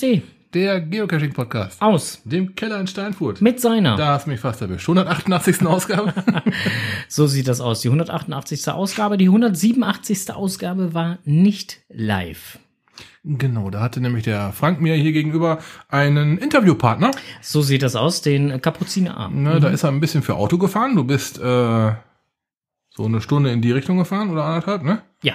SD. Der Geocaching-Podcast. Aus. Dem Keller in Steinfurt. Mit seiner. Da hast mich fast erwischt. 188. Ausgabe. so sieht das aus. Die 188. Ausgabe. Die 187. Ausgabe war nicht live. Genau, da hatte nämlich der Frank mir hier gegenüber einen Interviewpartner. So sieht das aus, den Kapuzinerarm. Ne, mhm. Da ist er ein bisschen für Auto gefahren. Du bist äh, so eine Stunde in die Richtung gefahren oder anderthalb, ne? Ja.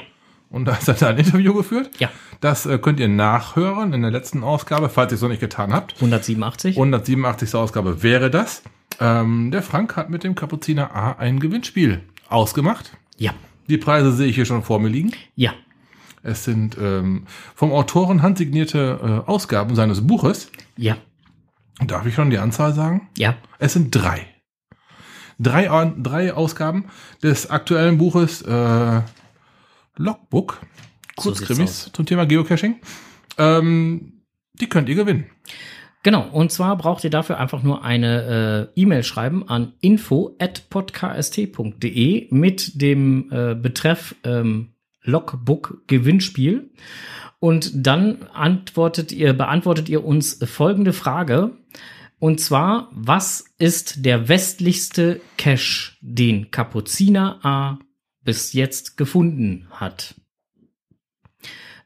Und da ist er da ein Interview geführt. Ja. Das äh, könnt ihr nachhören in der letzten Ausgabe, falls ihr es noch nicht getan habt. 187. 187. Ausgabe wäre das. Ähm, der Frank hat mit dem Kapuziner A ein Gewinnspiel ausgemacht. Ja. Die Preise sehe ich hier schon vor mir liegen. Ja. Es sind ähm, vom Autoren handsignierte äh, Ausgaben seines Buches. Ja. Darf ich schon die Anzahl sagen? Ja. Es sind drei. Drei, drei Ausgaben des aktuellen Buches äh, Logbook. Kurzkrimis so zum Thema Geocaching. Ähm, die könnt ihr gewinnen. Genau, und zwar braucht ihr dafür einfach nur eine äh, E-Mail schreiben an info@podkst.de mit dem äh, Betreff ähm, Logbook Gewinnspiel. Und dann antwortet ihr, beantwortet ihr uns folgende Frage. Und zwar, was ist der westlichste Cache, den Kapuziner A bis jetzt gefunden hat?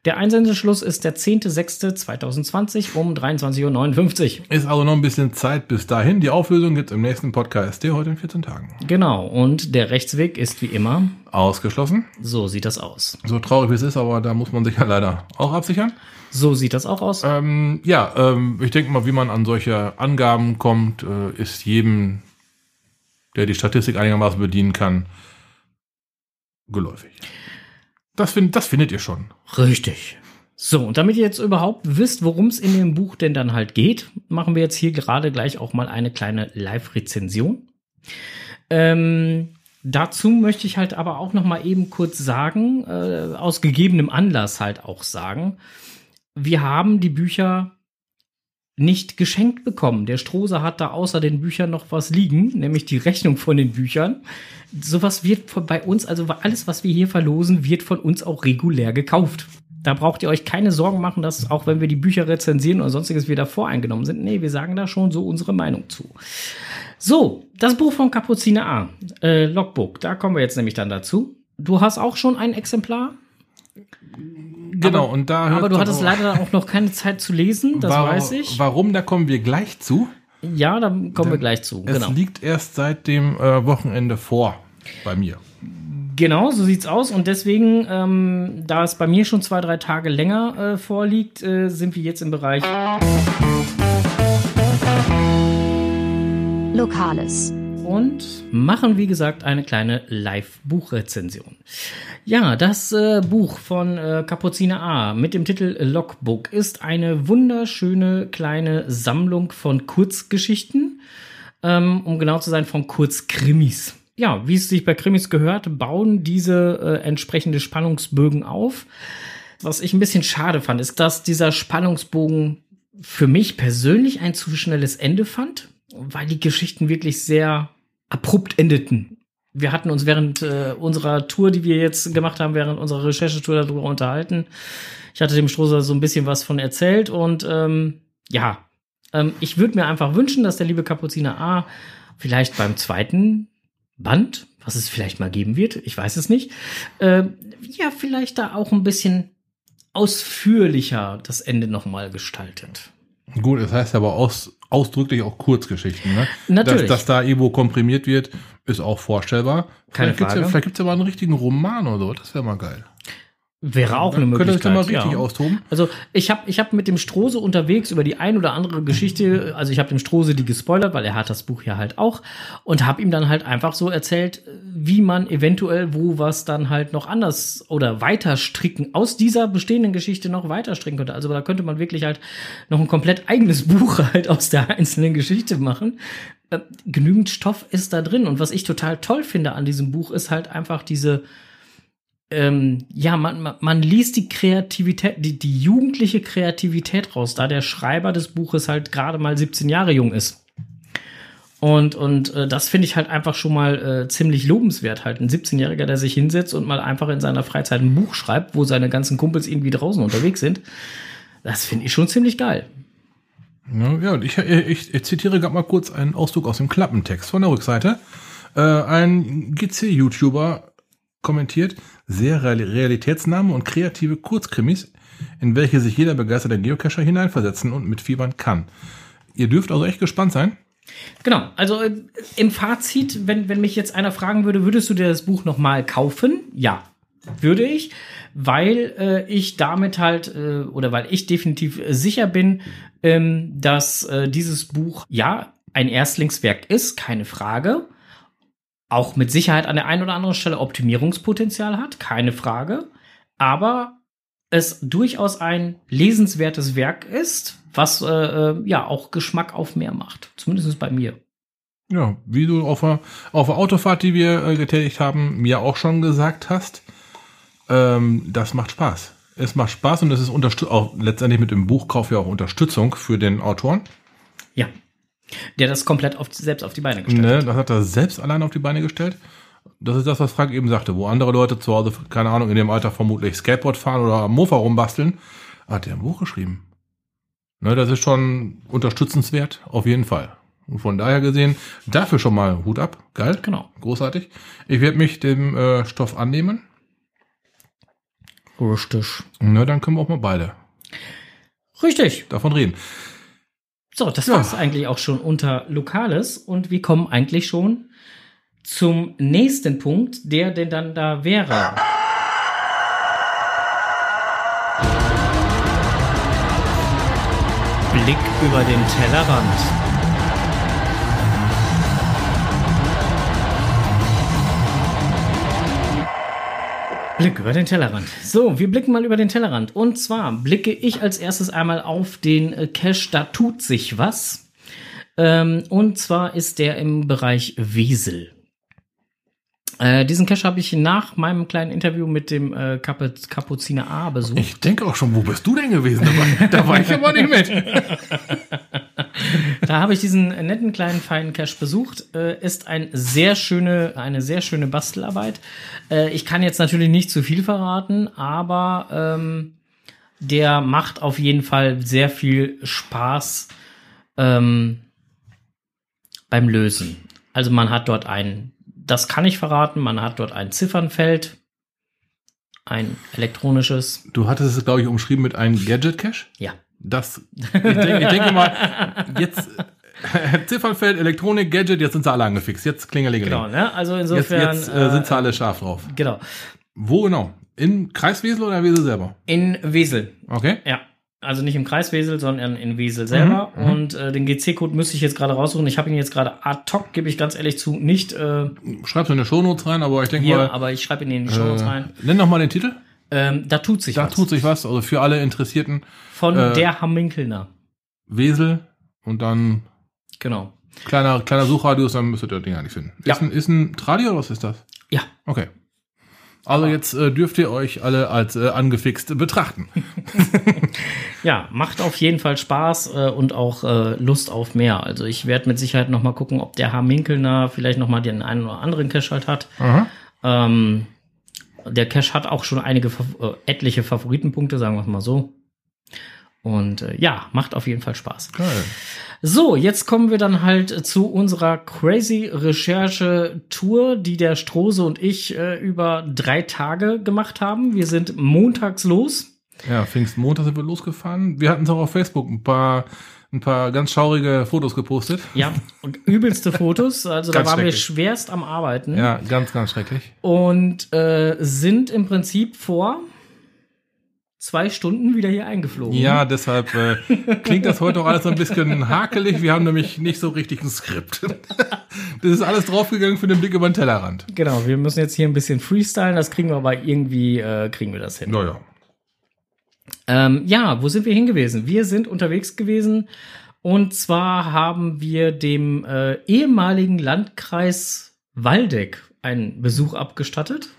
Der Einsendeschluss ist der 10.06.2020 um 23.59 Uhr. Ist also noch ein bisschen Zeit bis dahin. Die Auflösung gibt es im nächsten Podcast, der heute in 14 Tagen. Genau. Und der Rechtsweg ist wie immer ausgeschlossen. So sieht das aus. So traurig wie es ist, aber da muss man sich ja leider auch absichern. So sieht das auch aus. Ähm, ja, ähm, ich denke mal, wie man an solche Angaben kommt, äh, ist jedem, der die Statistik einigermaßen bedienen kann, geläufig. Das, find, das findet ihr schon. Richtig. So, und damit ihr jetzt überhaupt wisst, worum es in dem Buch denn dann halt geht, machen wir jetzt hier gerade gleich auch mal eine kleine Live-Rezension. Ähm, dazu möchte ich halt aber auch noch mal eben kurz sagen, äh, aus gegebenem Anlass halt auch sagen, wir haben die Bücher nicht geschenkt bekommen. Der Strohse hat da außer den Büchern noch was liegen, nämlich die Rechnung von den Büchern. Sowas wird von, bei uns, also alles, was wir hier verlosen, wird von uns auch regulär gekauft. Da braucht ihr euch keine Sorgen machen, dass auch wenn wir die Bücher rezensieren oder sonstiges wieder voreingenommen sind. Nee, wir sagen da schon so unsere Meinung zu. So, das Buch von Kapuziner A, äh, Logbook, da kommen wir jetzt nämlich dann dazu. Du hast auch schon ein Exemplar? Genau, aber, und da. Aber du hattest leider auch noch keine Zeit zu lesen, das warum, weiß ich. Warum, da kommen wir gleich zu. Ja, da kommen Denn wir gleich zu. Es genau. liegt erst seit dem äh, Wochenende vor bei mir. Genau, so sieht's aus. Und deswegen, ähm, da es bei mir schon zwei, drei Tage länger äh, vorliegt, äh, sind wir jetzt im Bereich Lokales und machen, wie gesagt, eine kleine Live-Buchrezension. Ja, das äh, Buch von äh, Kapuziner A mit dem Titel Logbook ist eine wunderschöne kleine Sammlung von Kurzgeschichten, ähm, um genau zu sein, von Kurzkrimis. Ja, wie es sich bei Krimis gehört, bauen diese äh, entsprechende Spannungsbögen auf. Was ich ein bisschen schade fand, ist, dass dieser Spannungsbogen für mich persönlich ein zu schnelles Ende fand, weil die Geschichten wirklich sehr abrupt endeten. Wir hatten uns während äh, unserer Tour, die wir jetzt gemacht haben, während unserer Recherchetour darüber unterhalten. Ich hatte dem Strohser so ein bisschen was von erzählt und ähm, ja, ähm, ich würde mir einfach wünschen, dass der liebe Kapuziner A vielleicht beim zweiten Band, was es vielleicht mal geben wird, ich weiß es nicht, äh, ja, vielleicht da auch ein bisschen ausführlicher das Ende nochmal gestaltet. Gut, das heißt aber aus, ausdrücklich auch Kurzgeschichten. Ne? Natürlich. Dass, dass da irgendwo komprimiert wird, ist auch vorstellbar. Keine vielleicht gibt's Frage. Ja, vielleicht gibt es aber einen richtigen Roman oder so. Das wäre mal geil. Wäre auch eine Möglichkeit. Könnte das mal richtig ja. austoben? Also ich habe ich hab mit dem Strose unterwegs über die ein oder andere Geschichte, also ich habe dem Strose die gespoilert, weil er hat das Buch ja halt auch und habe ihm dann halt einfach so erzählt, wie man eventuell wo was dann halt noch anders oder weiter stricken aus dieser bestehenden Geschichte noch weiter stricken könnte. Also da könnte man wirklich halt noch ein komplett eigenes Buch halt aus der einzelnen Geschichte machen. Äh, genügend Stoff ist da drin und was ich total toll finde an diesem Buch ist halt einfach diese ähm, ja, man, man, liest die Kreativität, die, die jugendliche Kreativität raus, da der Schreiber des Buches halt gerade mal 17 Jahre jung ist. Und, und äh, das finde ich halt einfach schon mal äh, ziemlich lobenswert. Halt ein 17-Jähriger, der sich hinsetzt und mal einfach in seiner Freizeit ein Buch schreibt, wo seine ganzen Kumpels irgendwie draußen unterwegs sind. Das finde ich schon ziemlich geil. Ja, ja und ich, ich, ich zitiere gerade mal kurz einen Ausdruck aus dem Klappentext von der Rückseite. Äh, ein GC-YouTuber kommentiert, sehr realitätsnahme und kreative Kurzkrimis, in welche sich jeder begeisterte Geocacher hineinversetzen und mitfiebern kann. Ihr dürft also echt gespannt sein. Genau, also äh, im Fazit, wenn, wenn mich jetzt einer fragen würde, würdest du dir das Buch nochmal kaufen? Ja, würde ich, weil äh, ich damit halt äh, oder weil ich definitiv sicher bin, ähm, dass äh, dieses Buch ja ein Erstlingswerk ist, keine Frage. Auch mit Sicherheit an der einen oder anderen Stelle Optimierungspotenzial hat, keine Frage. Aber es durchaus ein lesenswertes Werk ist, was äh, äh, ja auch Geschmack auf mehr macht. Zumindest bei mir. Ja, wie du auf der, auf der Autofahrt, die wir äh, getätigt haben, mir auch schon gesagt hast, ähm, das macht Spaß. Es macht Spaß und es ist auch letztendlich mit dem Buchkauf ja auch Unterstützung für den Autoren. Ja. Der das komplett auf, selbst auf die Beine gestellt ne, hat. Das hat er selbst allein auf die Beine gestellt. Das ist das, was Frank eben sagte, wo andere Leute zu Hause, keine Ahnung, in dem Alter vermutlich Skateboard fahren oder am Mofa rumbasteln, hat er ein Buch geschrieben. Ne, das ist schon unterstützenswert, auf jeden Fall. Und von daher gesehen, dafür schon mal Hut ab. Geil. Genau. Großartig. Ich werde mich dem äh, Stoff annehmen. Richtig. Na, dann können wir auch mal beide. Richtig. Davon reden. So, das ja. war's eigentlich auch schon unter Lokales und wir kommen eigentlich schon zum nächsten Punkt, der denn dann da wäre. Blick über den Tellerrand. Blick über den Tellerrand. So, wir blicken mal über den Tellerrand. Und zwar blicke ich als erstes einmal auf den äh, Cache Da tut sich was. Ähm, und zwar ist der im Bereich Wesel. Äh, diesen Cache habe ich nach meinem kleinen Interview mit dem äh, Kapuziner A besucht. Ich denke auch schon, wo bist du denn gewesen? Da war, da war ich aber nicht mit. da habe ich diesen netten kleinen feinen Cache besucht. Äh, ist ein sehr schöne, eine sehr schöne Bastelarbeit. Äh, ich kann jetzt natürlich nicht zu viel verraten, aber ähm, der macht auf jeden Fall sehr viel Spaß ähm, beim Lösen. Also man hat dort einen das kann ich verraten. Man hat dort ein Ziffernfeld, ein elektronisches. Du hattest es, glaube ich, umschrieben mit einem Gadget-Cache? Ja. Das, ich denke, ich denke mal, jetzt Ziffernfeld, Elektronik, Gadget, jetzt sind sie alle angefixt. Jetzt klingelingeling. Genau, ne? Also insofern. Jetzt, jetzt äh, sind sie alle scharf drauf. Genau. Wo genau? In Kreiswesel oder Wesel selber? In Wesel. Okay. Ja. Also nicht im Kreis Wesel, sondern in Wesel selber. Mhm, mhm. und äh, den GC-Code müsste ich jetzt gerade raussuchen. Ich habe ihn jetzt gerade ad hoc, gebe ich ganz ehrlich zu, nicht. Äh, Schreib's in die Shownotes rein, aber ich denke mal. Ja, aber ich schreibe ihn in die Shownotes äh, rein. Nenn noch mal den Titel. Ähm, da tut sich da was. Da tut sich was, also für alle Interessierten. Von äh, der Hamminkelner. Wesel und dann. Genau. Kleiner, kleiner Suchradius, dann müsstet ihr das Ding eigentlich finden. Ja. Ist, ein, ist ein Tradio oder was ist das? Ja. Okay. Also jetzt äh, dürft ihr euch alle als äh, angefixt betrachten. ja, macht auf jeden Fall Spaß äh, und auch äh, Lust auf mehr. Also ich werde mit Sicherheit noch mal gucken, ob der Herr Minkelner vielleicht noch mal den einen oder anderen Cache halt hat. Ähm, der Cache hat auch schon einige äh, etliche Favoritenpunkte, sagen wir es mal so. Und äh, ja, macht auf jeden Fall Spaß. Geil. So, jetzt kommen wir dann halt zu unserer crazy Recherche-Tour, die der Strose und ich äh, über drei Tage gemacht haben. Wir sind montags los. Ja, Pfingstmontag sind wir losgefahren. Wir hatten es auch auf Facebook ein paar ein paar ganz schaurige Fotos gepostet. Ja, und übelste Fotos. Also da waren wir schwerst am Arbeiten. Ja, ganz, ganz schrecklich. Und äh, sind im Prinzip vor zwei Stunden wieder hier eingeflogen. Ja, deshalb äh, klingt das heute auch alles so ein bisschen hakelig. Wir haben nämlich nicht so richtig ein Skript. das ist alles draufgegangen für den Blick über den Tellerrand. Genau, wir müssen jetzt hier ein bisschen freestylen, das kriegen wir aber irgendwie, äh, kriegen wir das hin. Naja. Ähm, ja, wo sind wir hingewiesen? Wir sind unterwegs gewesen und zwar haben wir dem äh, ehemaligen Landkreis Waldeck einen Besuch abgestattet.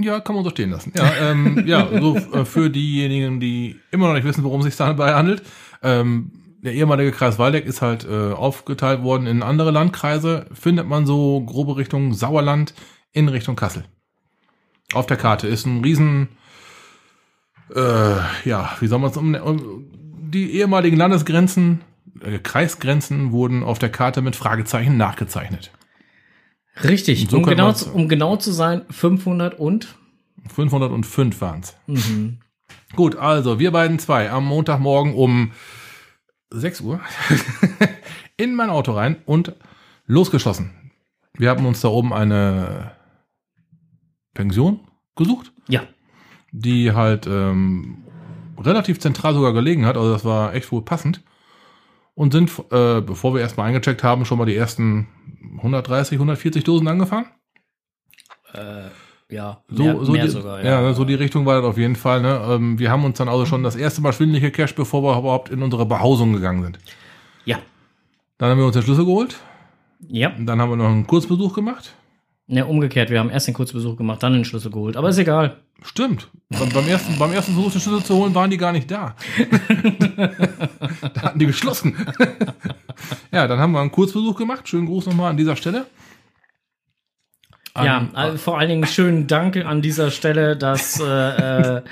Ja, kann man so stehen lassen. Ja, ähm, ja so äh, für diejenigen, die immer noch nicht wissen, worum es sich dabei handelt. Ähm, der ehemalige Kreis Waldeck ist halt äh, aufgeteilt worden in andere Landkreise. Findet man so grobe Richtung Sauerland in Richtung Kassel. Auf der Karte ist ein riesen äh, ja, wie soll man es um, die ehemaligen Landesgrenzen, äh, Kreisgrenzen wurden auf der Karte mit Fragezeichen nachgezeichnet. Richtig, So um, genau zu, um genau zu sein, 500 und 505 waren es. mhm. Gut, also wir beiden zwei am Montagmorgen um 6 Uhr in mein Auto rein und losgeschossen. Wir haben uns da oben eine Pension gesucht, ja, die halt ähm, relativ zentral sogar gelegen hat, also das war echt wohl passend. Und sind, äh, bevor wir erstmal eingecheckt haben, schon mal die ersten 130, 140 Dosen angefahren. äh, ja, So, mehr, so mehr die, sogar. ja. so die Richtung war das auf jeden Fall. Ne? Ähm, wir haben uns dann also schon das erste Mal schwindelig gecasht, bevor wir überhaupt in unsere Behausung gegangen sind. ja, Dann haben wir uns den Schlüssel geholt. ja. Dann haben wir noch einen Kurzbesuch gemacht. Ne, umgekehrt, wir haben erst den Kurzbesuch gemacht, dann den Schlüssel geholt, aber ist egal. Stimmt. Beim, beim, ersten, beim ersten Versuch, den Schlüssel zu holen, waren die gar nicht da. da hatten die geschlossen. ja, dann haben wir einen Kurzbesuch gemacht. Schönen Gruß nochmal an dieser Stelle. An- ja, also vor allen Dingen schönen Dank an dieser Stelle, dass, äh, äh,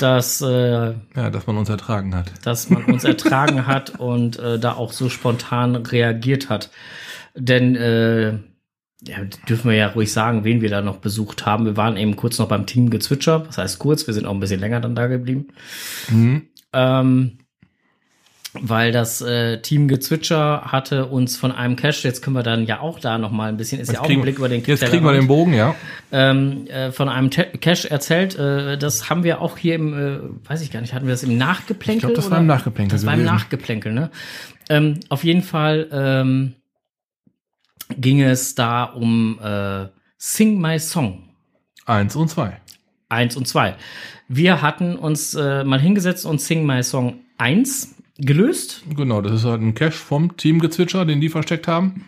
dass, äh, ja, dass man uns ertragen hat. dass man uns ertragen hat und äh, da auch so spontan reagiert hat. Denn äh, ja, dürfen wir ja ruhig sagen, wen wir da noch besucht haben. Wir waren eben kurz noch beim Team Gezwitscher. Das heißt kurz, wir sind auch ein bisschen länger dann da geblieben. Mhm. Ähm, weil das äh, Team Gezwitscher hatte uns von einem Cache, jetzt können wir dann ja auch da noch mal ein bisschen, ist ja auch ein Blick über den jetzt kriegen wir den Bogen, ja. ähm, äh, von einem Te Cache erzählt. Äh, das haben wir auch hier im, äh, weiß ich gar nicht, hatten wir das im Nachgeplänkel? Ich glaube, das oder? war im Nachgeplänkel Das war im. Nachgeplänkel, ne? Ähm, auf jeden Fall ähm, ging es da um äh, Sing My Song. Eins und zwei. Eins und zwei. Wir hatten uns äh, mal hingesetzt und Sing My Song 1 gelöst. Genau, das ist halt ein Cache vom Team Gezwitscher, den die versteckt haben.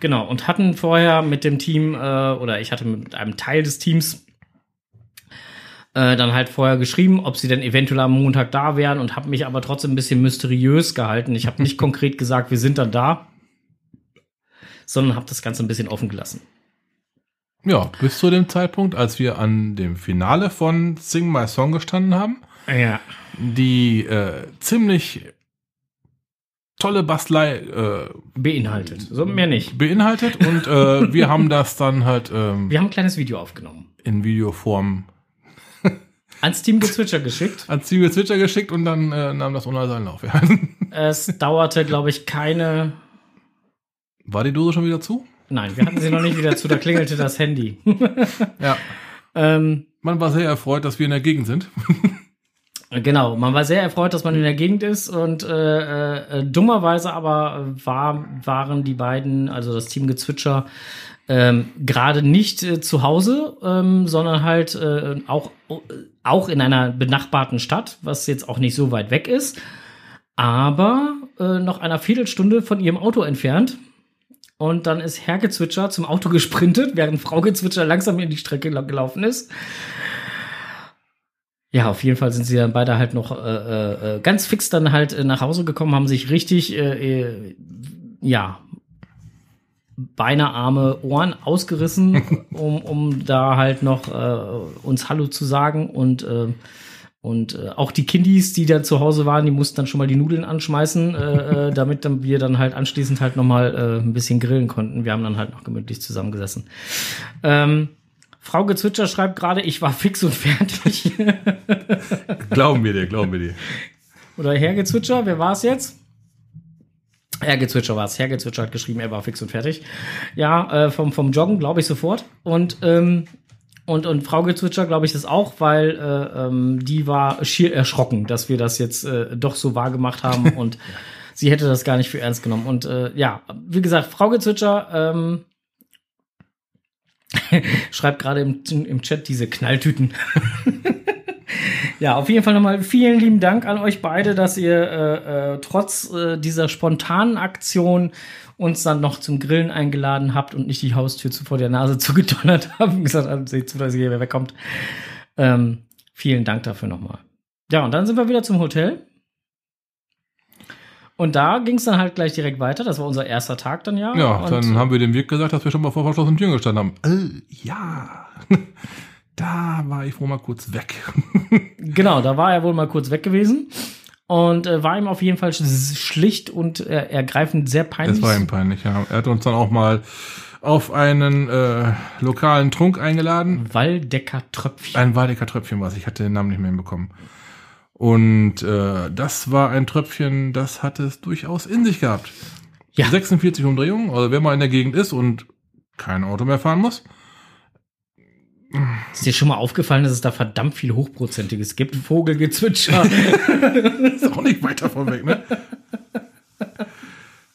Genau, und hatten vorher mit dem Team, äh, oder ich hatte mit einem Teil des Teams äh, dann halt vorher geschrieben, ob sie denn eventuell am Montag da wären und habe mich aber trotzdem ein bisschen mysteriös gehalten. Ich habe nicht konkret gesagt, wir sind dann da, sondern habe das Ganze ein bisschen offen gelassen. Ja, bis zu dem Zeitpunkt, als wir an dem Finale von Sing My Song gestanden haben, Ja. die äh, ziemlich tolle Bastelei äh, Beinhaltet. So mehr nicht. beinhaltet und äh, wir haben das dann halt ähm, Wir haben ein kleines Video aufgenommen. in Videoform Ans Team Gezwitscher geschickt. ans Team Gezwitscher geschickt und dann äh, nahm das ohne seinen Lauf. Ja. Es dauerte, glaube ich, keine. War die Dose schon wieder zu? Nein, wir hatten sie noch nicht wieder zu, da klingelte das Handy. Ja. ähm, Man war sehr erfreut, dass wir in der Gegend sind. Genau, man war sehr erfreut, dass man in der Gegend ist und äh, äh, dummerweise aber war, waren die beiden, also das Team Gezwitscher, ähm, gerade nicht äh, zu Hause, ähm, sondern halt äh, auch, auch in einer benachbarten Stadt, was jetzt auch nicht so weit weg ist, aber äh, noch einer Viertelstunde von ihrem Auto entfernt. Und dann ist Herr Gezwitscher zum Auto gesprintet, während Frau Gezwitscher langsam in die Strecke lau- gelaufen ist. Ja, auf jeden Fall sind sie dann beide halt noch äh, äh, ganz fix dann halt äh, nach Hause gekommen, haben sich richtig, äh, äh, ja, Beine, Arme, Ohren ausgerissen, um, um da halt noch äh, uns Hallo zu sagen und äh, und äh, auch die Kindis, die da zu Hause waren, die mussten dann schon mal die Nudeln anschmeißen, äh, äh, damit dann wir dann halt anschließend halt noch mal äh, ein bisschen grillen konnten. Wir haben dann halt noch gemütlich zusammengesessen. Ähm, Frau Gezwitscher schreibt gerade, ich war fix und fertig. glauben wir dir, glauben wir dir. Oder Herr Gezwitscher, wer war es jetzt? Herr Gezwitscher war es. Herr Gezwitscher hat geschrieben, er war fix und fertig. Ja, äh, vom, vom Joggen glaube ich sofort. Und, ähm, und, und Frau Gezwitscher glaube ich das auch, weil äh, ähm, die war schier erschrocken, dass wir das jetzt äh, doch so wahr gemacht haben und sie hätte das gar nicht für ernst genommen. Und äh, ja, wie gesagt, Frau Gezwitscher ähm, schreibt gerade im, im Chat diese Knalltüten. Ja, auf jeden Fall nochmal vielen lieben Dank an euch beide, dass ihr äh, äh, trotz äh, dieser spontanen Aktion uns dann noch zum Grillen eingeladen habt und nicht die Haustür zu vor der Nase zugedonnert habt und gesagt habt, seht zu, dass hier wer wegkommt. Ähm, vielen Dank dafür nochmal. Ja, und dann sind wir wieder zum Hotel. Und da ging es dann halt gleich direkt weiter. Das war unser erster Tag dann ja. Ja, und dann haben wir dem Wirt gesagt, dass wir schon mal vor verschlossenen Türen gestanden haben. Äh, ja. da war ich wohl mal kurz weg. genau, da war er wohl mal kurz weg gewesen. Und äh, war ihm auf jeden Fall schlicht und äh, ergreifend sehr peinlich. Das war ihm peinlich, ja. Er hat uns dann auch mal auf einen äh, lokalen Trunk eingeladen. Waldecker Tröpfchen. Ein Waldecker Tröpfchen was. Ich hatte den Namen nicht mehr hinbekommen. Und äh, das war ein Tröpfchen, das hat es durchaus in sich gehabt. Ja. 46 Umdrehungen, also wenn man in der Gegend ist und kein Auto mehr fahren muss. Ist dir schon mal aufgefallen, dass es da verdammt viel Hochprozentiges gibt? Vogelgezwitscher. ist auch nicht weiter von weg, ne?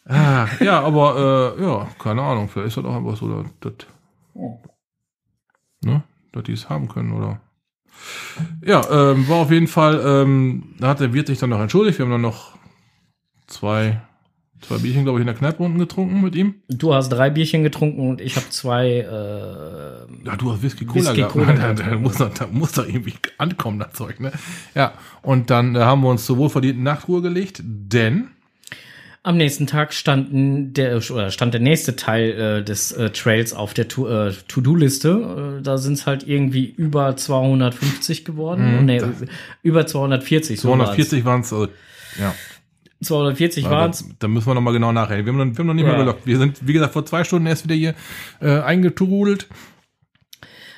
Ah, ja, aber äh, ja, keine Ahnung, vielleicht ist das auch einfach so, dass, dass, ne, dass die es haben können, oder? Ja, ähm, war auf jeden Fall, ähm, da hat der Wirt sich dann noch entschuldigt. Wir haben dann noch zwei, zwei Bierchen, glaube ich, in der Kneipe unten getrunken mit ihm. Du hast drei Bierchen getrunken und ich habe zwei. Äh, ja, du hast Whisky Cola Whisky gehabt. Cola da, da, muss doch, da muss doch irgendwie ankommen, das Zeug, ne? Ja, und dann äh, haben wir uns zur wohlverdienten Nachtruhe gelegt, denn am nächsten Tag standen der, oder stand der nächste Teil äh, des äh, Trails auf der äh, To-Do-Liste. Äh, da sind es halt irgendwie über 250 geworden. Mhm, nee, über 240. 240 waren es, also, ja. 240 waren es. Da müssen wir nochmal genau nachreden. Wir haben noch, wir haben noch nicht ja. mehr gelockt. Wir sind, wie gesagt, vor zwei Stunden erst wieder hier äh, eingetrudelt.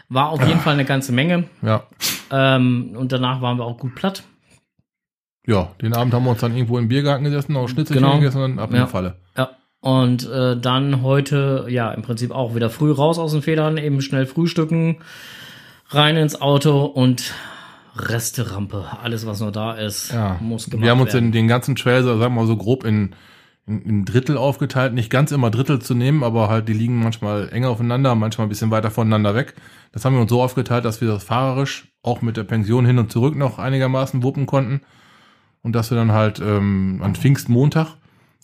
War auf jeden Fall eine ganze Menge. Ja. Ähm, und danach waren wir auch gut platt. Ja, den Abend haben wir uns dann irgendwo im Biergarten gesessen, auch Schnitzel genau. gegessen und ab in ja. die Falle. Ja. Und äh, dann heute, ja, im Prinzip auch wieder früh raus aus den Federn, eben schnell frühstücken, rein ins Auto und Resterampe. Alles, was noch da ist, ja. muss gemacht werden. Wir haben uns werden. in den ganzen Trails, sagen wir mal so grob in, in, in Drittel aufgeteilt. Nicht ganz immer Drittel zu nehmen, aber halt die liegen manchmal enger aufeinander, manchmal ein bisschen weiter voneinander weg. Das haben wir uns so aufgeteilt, dass wir das fahrerisch auch mit der Pension hin und zurück noch einigermaßen wuppen konnten und dass wir dann halt ähm, an Pfingstmontag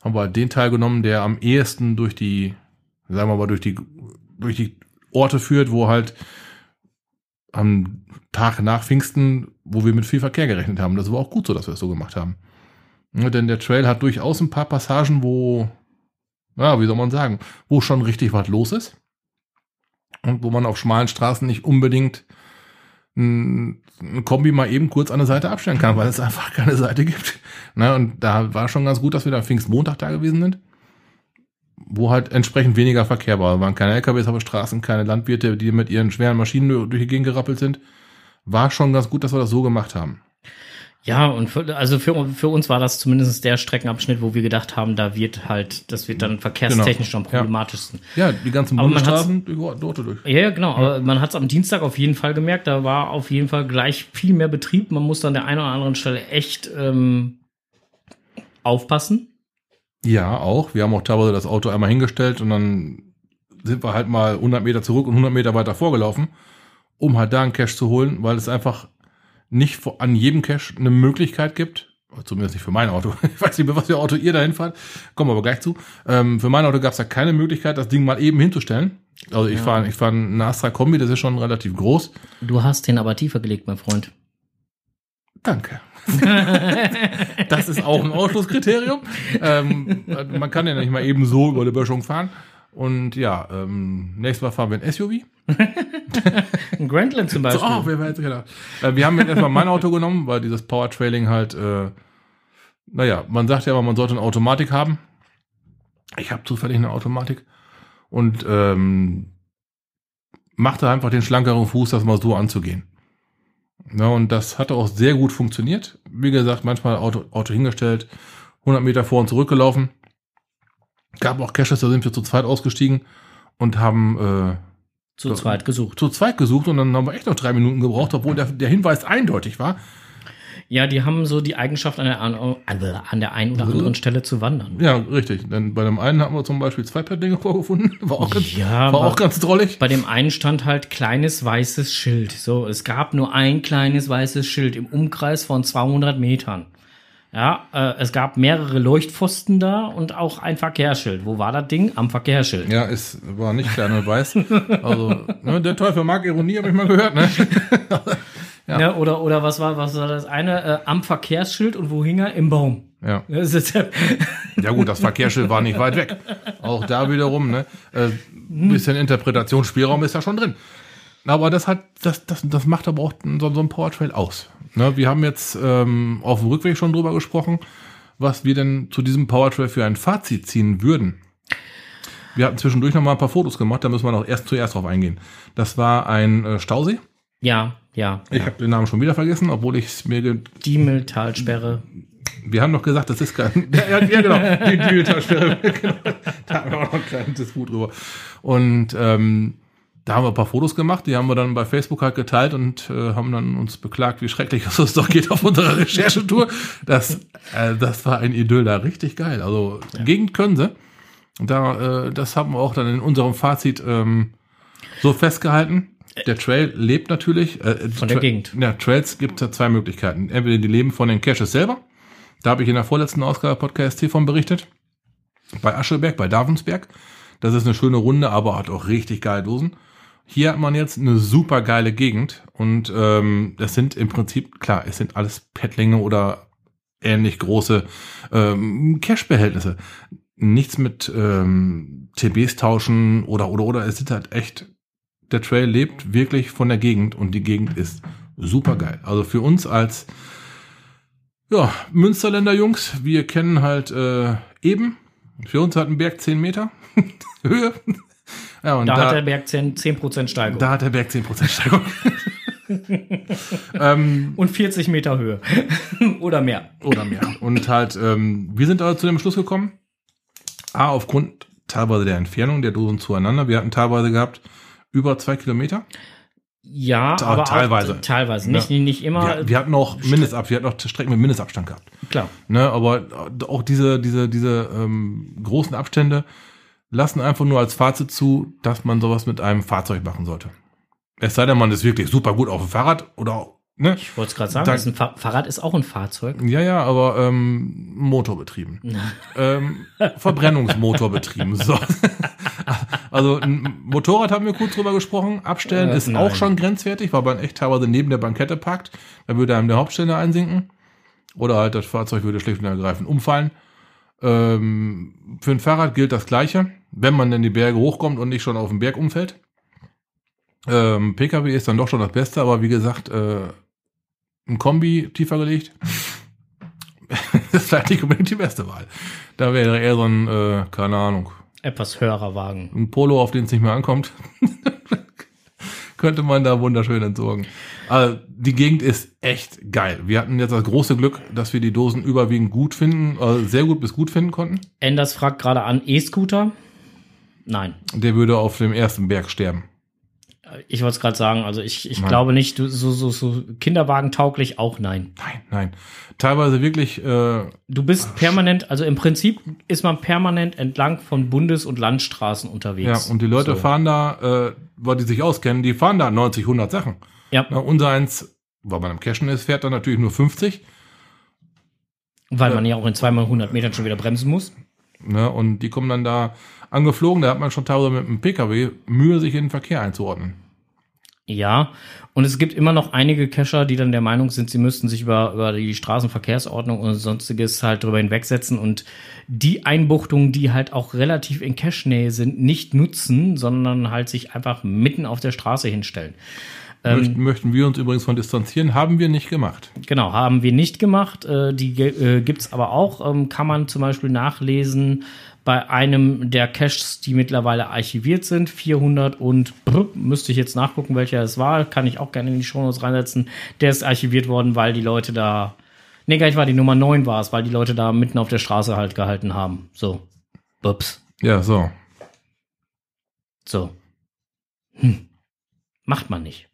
haben wir halt den Teil genommen, der am ehesten durch die, sagen wir mal, durch die, durch die Orte führt, wo halt am Tag nach Pfingsten, wo wir mit viel Verkehr gerechnet haben. Das war auch gut so, dass wir es so gemacht haben. Ja, denn der Trail hat durchaus ein paar Passagen, wo, ja, wie soll man sagen, wo schon richtig was los ist. Und wo man auf schmalen Straßen nicht unbedingt ein, ein Kombi mal eben kurz an der Seite abstellen kann, weil es einfach keine Seite gibt. Na, und da war schon ganz gut, dass wir da Pfingstmontag da gewesen sind, wo halt entsprechend weniger Verkehr war. Es waren keine LKWs auf den Straßen, keine Landwirte, die mit ihren schweren Maschinen durch die Gegend gerappelt sind. War schon ganz gut, dass wir das so gemacht haben. Ja, und für, also für, für uns war das zumindest der Streckenabschnitt, wo wir gedacht haben, da wird halt, das wird dann verkehrstechnisch genau. am problematischsten. Ja, die ganzen Bundesstraßen dort durch. Ja, genau, ja. aber man hat es am Dienstag auf jeden Fall gemerkt, da war auf jeden Fall gleich viel mehr Betrieb. Man muss an der einen oder anderen Stelle echt ähm, aufpassen. Ja, auch. Wir haben auch teilweise das Auto einmal hingestellt und dann sind wir halt mal 100 Meter zurück und 100 Meter weiter vorgelaufen, um halt da einen Cash zu holen, weil es einfach nicht an jedem Cache eine Möglichkeit gibt, zumindest nicht für mein Auto, ich weiß nicht, was für Auto ihr dahin fahrt, kommen wir aber gleich zu. Ähm, für mein Auto gab es da keine Möglichkeit, das Ding mal eben hinzustellen. Also ich ja. fahre ich fahr einen Astra Kombi, das ist schon relativ groß. Du hast den aber tiefer gelegt, mein Freund. Danke. das ist auch ein Ausschlusskriterium. ähm, man kann ja nicht mal eben so über die Böschung fahren. Und ja, ähm, nächstes Mal fahren wir ein SUV. ein Grandland zum Beispiel. So, oh, wer weiß, genau. Äh, wir haben jetzt erstmal mein Auto genommen, weil dieses Power Trailing halt, äh, naja, man sagt ja immer, man sollte eine Automatik haben. Ich habe zufällig eine Automatik und ähm, machte einfach den schlankeren Fuß, das mal so anzugehen. Ja, und das hatte auch sehr gut funktioniert. Wie gesagt, manchmal Auto, Auto hingestellt, 100 Meter vor und zurück gelaufen gab auch Caches, da sind wir zu zweit ausgestiegen und haben äh, zu zweit gesucht. Zu zweit gesucht und dann haben wir echt noch drei Minuten gebraucht, obwohl der, der Hinweis eindeutig war. Ja, die haben so die Eigenschaft, an der, an der einen oder anderen Stelle zu wandern. Ja, richtig. Denn bei dem einen haben wir zum Beispiel zwei Paddlinge vorgefunden. War auch ganz, ja, war auch ganz drollig. Bei dem einen stand halt kleines weißes Schild. So, es gab nur ein kleines weißes Schild im Umkreis von 200 Metern. Ja, äh, es gab mehrere Leuchtpfosten da und auch ein Verkehrsschild. Wo war das Ding? Am Verkehrsschild. Ja, es war nicht klein und weiß. Also, ne, der Teufel mag Ironie, habe ich mal gehört, ne? ja. ja. oder, oder was war, was war das eine? Äh, am Verkehrsschild und wo hing er? Im Baum. Ja. ja gut, das Verkehrsschild war nicht weit weg. Auch da wiederum, ne? Äh, bisschen Interpretationsspielraum ist da schon drin. Aber das hat, das, das, das macht aber auch so, so ein Powertrail aus. Ne, wir haben jetzt ähm, auf dem Rückweg schon drüber gesprochen, was wir denn zu diesem Powertrail für ein Fazit ziehen würden. Wir hatten zwischendurch noch mal ein paar Fotos gemacht, da müssen wir noch erst zuerst drauf eingehen. Das war ein äh, Stausee. Ja, ja. Ich habe den Namen schon wieder vergessen, obwohl ich es mir. ge- Diemeltalsperre. Wir haben doch gesagt, das ist kein. Ja, ja genau. Die Digitalsperre. genau. Da haben wir auch noch ein kleines Disput drüber. Und ähm, da haben wir ein paar Fotos gemacht, die haben wir dann bei Facebook halt geteilt und äh, haben dann uns beklagt, wie schrecklich es uns doch geht auf unserer Recherchetour. Das, äh, das war ein Idyll da, richtig geil. Also Gegend können sie. Da, äh, das haben wir auch dann in unserem Fazit ähm, so festgehalten. Der Trail lebt natürlich. Äh, Von der Tra- Gegend. Ja, Trails gibt es zwei Möglichkeiten. Entweder die leben von den Caches selber. Da habe ich in der vorletzten Ausgabe Podcast von berichtet. Bei Aschelberg, bei Davensberg. Das ist eine schöne Runde, aber hat auch richtig geile Dosen. Hier hat man jetzt eine super geile Gegend und ähm, das sind im Prinzip, klar, es sind alles Pettlinge oder ähnlich große ähm, Cash-Behältnisse. Nichts mit ähm, TBs tauschen oder oder oder. Es sind halt echt, der Trail lebt wirklich von der Gegend und die Gegend ist super geil. Also für uns als ja, Münsterländer Jungs, wir kennen halt äh, eben. Für uns hat ein Berg 10 Meter Höhe. Ja, und Da, da, hat der Berg 10%, 10 Steigung. da hat der Berg 10% Steigung. ähm, und 40 Meter Höhe. Oder mehr. oder mehr. Und halt, ähm, wir sind aber zu dem Schluss gekommen. A, aufgrund teilweise der Entfernung der Dosen zueinander. Wir hatten teilweise gehabt über zwei Kilometer. Ja, aber teilweise. Auch, teilweise. Nicht, nicht immer. Wir, wir hatten auch Mindestab, wir hatten auch Strecken mit Mindestabstand gehabt. klar. Ne, aber auch diese, diese, diese ähm, großen Abstände lassen einfach nur als Fazit zu, dass man sowas mit einem Fahrzeug machen sollte. Es sei denn, man ist wirklich super gut auf dem Fahrrad oder ne? Ich wollte es gerade sagen, Da- ist ein Fa Fahrrad ist auch ein Fahrzeug. Ja, ja, aber ähm, motorbetrieben. ähm, Verbrennungsmotorbetrieben. So. also ein Motorrad haben wir kurz drüber gesprochen. Abstellen Äh, ist nein. auch schon grenzwertig, weil man echt teilweise neben der Bankette parkt. Da würde einem der Hauptständer einsinken. Oder halt das Fahrzeug würde schlicht und ergreifend umfallen. Ähm, für ein Fahrrad gilt das Gleiche, wenn man denn die Berge hochkommt und nicht schon auf den Berg umfällt. Ähm, PKW ist dann doch schon das Beste, aber wie gesagt, äh, ein Kombi tiefer gelegt das ist vielleicht nicht unbedingt die beste Wahl. Da wäre eher so ein, äh, keine Ahnung, Etwas höherer Wagen. ein Polo, auf den es nicht mehr ankommt. Könnte man da wunderschön entsorgen. Also, die Gegend ist echt geil. Wir hatten jetzt das große Glück, dass wir die Dosen überwiegend gut finden, äh, sehr gut bis gut finden konnten. Enders fragt gerade an, E-Scooter? Nein. Der würde auf dem ersten Berg sterben. Ich wollte es gerade sagen, also ich, ich Nein. glaube nicht, so, so, so Kinderwagen tauglich auch nein. Nein, nein. Teilweise wirklich, äh, Du bist permanent, also im Prinzip ist man permanent entlang von Bundes- und Landstraßen ja, unterwegs. und die Leute So. fahren da, äh, weil die sich auskennen, die fahren da 90, 100 Sachen. Ja, Na, unser eins, weil man am Cashen ist, fährt dann natürlich nur 50. weil man ja auch in zweimal 100 Metern schon wieder bremsen muss. Ne, und die kommen dann da angeflogen, da hat man schon teilweise mit einem Pkw Mühe, sich in den Verkehr einzuordnen. Ja, und es gibt immer noch einige Cacher, die dann der Meinung sind, sie müssten sich über, über die Straßenverkehrsordnung und sonstiges halt drüber hinwegsetzen und die Einbuchtungen, die halt auch relativ in Cache-Nähe sind, nicht nutzen, sondern halt sich einfach mitten auf der Straße hinstellen. Ähm, Möchten, möchten wir uns übrigens von distanzieren, haben wir nicht gemacht. Genau, haben wir nicht gemacht. Äh, die äh, gibt's aber auch. Ähm, kann man zum Beispiel nachlesen bei einem der Caches, die mittlerweile archiviert sind. 400 und brr, müsste ich jetzt nachgucken, welcher es war. Kann ich auch gerne in die Shownotes reinsetzen. Der ist archiviert worden, weil die Leute da. Nee, gar nicht war die Nummer 9 war es, weil die Leute da mitten auf der Straße halt gehalten haben. So. Bups. Ja, so. So. Hm. Macht man nicht.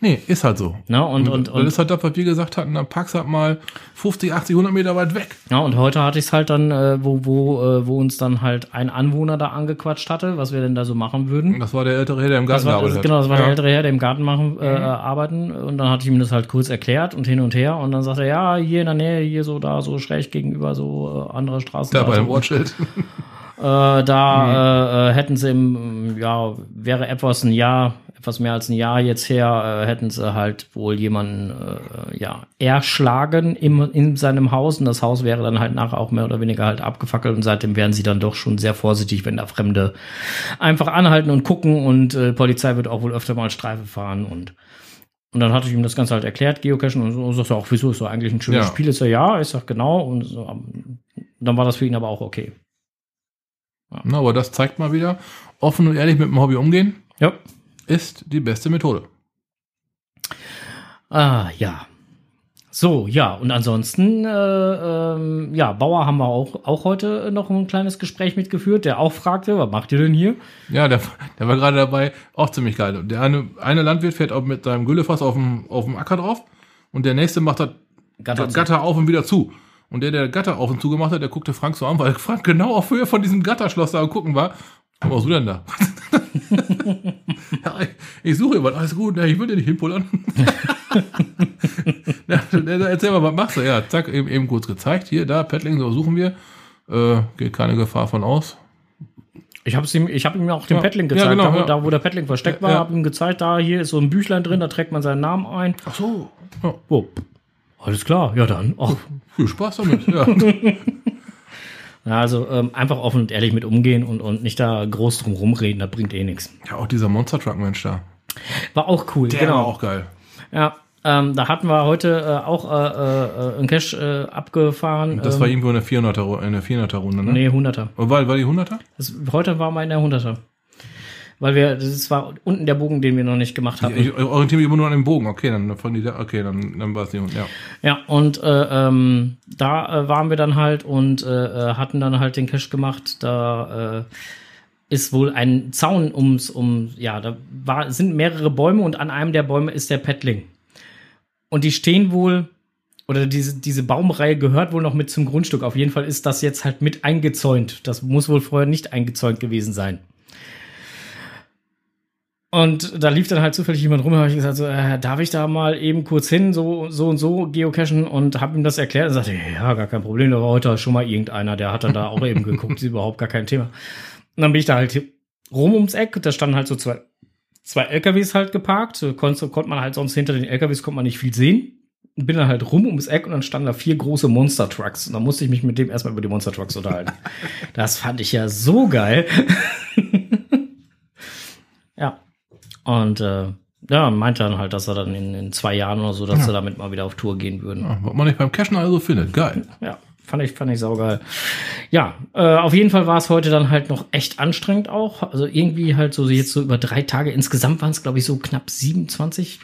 Nee, ist halt so. Ne? Und, und, das und, ist halt das, was wir gesagt hatten, dann packst halt mal 50, 80, 100 Meter weit weg. Ja, und heute hatte ich es halt dann, äh, wo, wo, äh, wo uns dann halt ein Anwohner da angequatscht hatte, was wir denn da so machen würden. Das war der ältere Herr, der im Garten Das war, das, gearbeitet hat. genau, das war ja. der ältere Herr, der im Garten machen, äh, arbeiten. Und dann hatte ich ihm das halt kurz erklärt und hin und her. Und dann sagte er, ja, hier in der Nähe, hier so da, so schräg gegenüber, so äh, andere Straßen. Da bei also, dem Ortsschild. äh, da äh, äh, hätten sie im, ja, wäre etwas ein Jahr etwas mehr als ein Jahr jetzt her, äh, hätten sie halt wohl jemanden äh, ja, erschlagen im, in seinem Haus. Und das Haus wäre dann halt nachher auch mehr oder weniger halt abgefackelt. Und seitdem wären sie dann doch schon sehr vorsichtig, wenn da Fremde einfach anhalten und gucken. Und äh, Polizei wird auch wohl öfter mal Streife fahren. Und und dann hatte ich ihm das Ganze halt erklärt, Geocachen, und so. Sagte er auch, wieso? Ist so eigentlich ein schönes Ja. Spiel? Ist er ja, ich sag genau, und so, ähm, dann war das für ihn aber auch okay. Na, aber das zeigt mal wieder, offen und ehrlich mit dem Hobby umgehen. Ja. Ist die beste Methode. Ah, ja. So, ja, und ansonsten, äh, ähm, ja, Bauer haben wir auch, auch heute noch ein kleines Gespräch mitgeführt, der auch fragte, was macht ihr denn hier? Ja, der, der war gerade dabei, auch ziemlich geil. Der eine, eine Landwirt fährt auch mit seinem Güllefass auf dem, auf dem Acker drauf und der nächste macht das Gatter das Gatter auf und wieder zu. Und der, der Gatter auf und zu gemacht hat, der guckte Frank so an, weil Frank genau auf Höhe von diesem Gatterschloss da gucken war. Was machst du denn da? ja, ich, ich suche jemand, alles gut, ne, ich will dir nicht hinpullern. ja, der- erzähl mal, was machst du? Ja, zack, eben, eben kurz gezeigt. Hier, da, Paddling, so suchen wir. Äh, geht keine Gefahr von aus. Ich habe ihm, ich hab ihm auch den Ja. Paddling Ja, gezeigt, genau, da, wo- ja. da wo der Paddling versteckt war, Ja. habe ihm gezeigt, da hier ist so ein Büchlein drin, da trägt man seinen Namen ein. Ach so. Ja, Oh, alles klar, ja dann. Ach, viel Spaß damit. Ja. ja, also ähm, einfach offen und ehrlich mit umgehen und, und nicht da groß drum rumreden, das bringt eh nichts. ja, auch dieser Monster Truck Mensch da. War auch cool, Der genau. war auch geil. Ja, ähm, da hatten wir heute äh, auch äh, äh, einen Cash äh, abgefahren. Das ähm, war irgendwo in der 400er, Ru- in der 400er Runde, ne? Nee, 100er. War, war die 100er? Das, heute waren wir in der 100er. Weil wir, das war unten der Bogen, den wir noch nicht gemacht hatten. Ich orientiere mich immer nur an dem Bogen. Okay, dann von die da, okay, dann, dann war es die, ja. Ja, und äh, ähm, da äh, waren wir dann halt und äh, äh, hatten dann halt den Cash gemacht. Da äh, ist wohl ein Zaun ums, um, ja, da war, sind mehrere Bäume und an einem der Bäume ist der Paddling. Und die stehen wohl, oder diese, diese Baumreihe gehört wohl noch mit zum Grundstück. Auf jeden Fall ist das jetzt halt mit eingezäunt. Das muss wohl vorher nicht eingezäunt gewesen sein. Und da lief dann halt zufällig jemand rum, habe ich gesagt, so, äh, darf ich da mal eben kurz hin, so, so und so geocachen und habe ihm das erklärt und sagte, ja, gar kein Problem, da war heute schon mal irgendeiner, der hat dann da auch eben geguckt, ist überhaupt gar kein Thema. Und dann bin ich da halt rum ums Eck, da standen halt so zwei, zwei LKWs halt geparkt, konnte, konnte man halt sonst hinter den LKWs konnte man nicht viel sehen. Und bin dann halt rum ums Eck und dann standen da vier große Monster Trucks. Und dann musste ich mich mit dem erstmal über die Monster Trucks unterhalten. das fand ich ja so geil. ja. Und äh, ja, meinte dann halt, dass er dann in, in zwei Jahren oder so, dass sie damit mal wieder auf Tour gehen würden. ja. Was man nicht beim Cashen also findet. Geil. Ja, fand ich, fand ich saugeil. Ja, äh, auf jeden Fall war es heute dann halt noch echt anstrengend auch. Also irgendwie halt so jetzt so über drei Tage. Insgesamt waren es, glaube ich, so knapp 27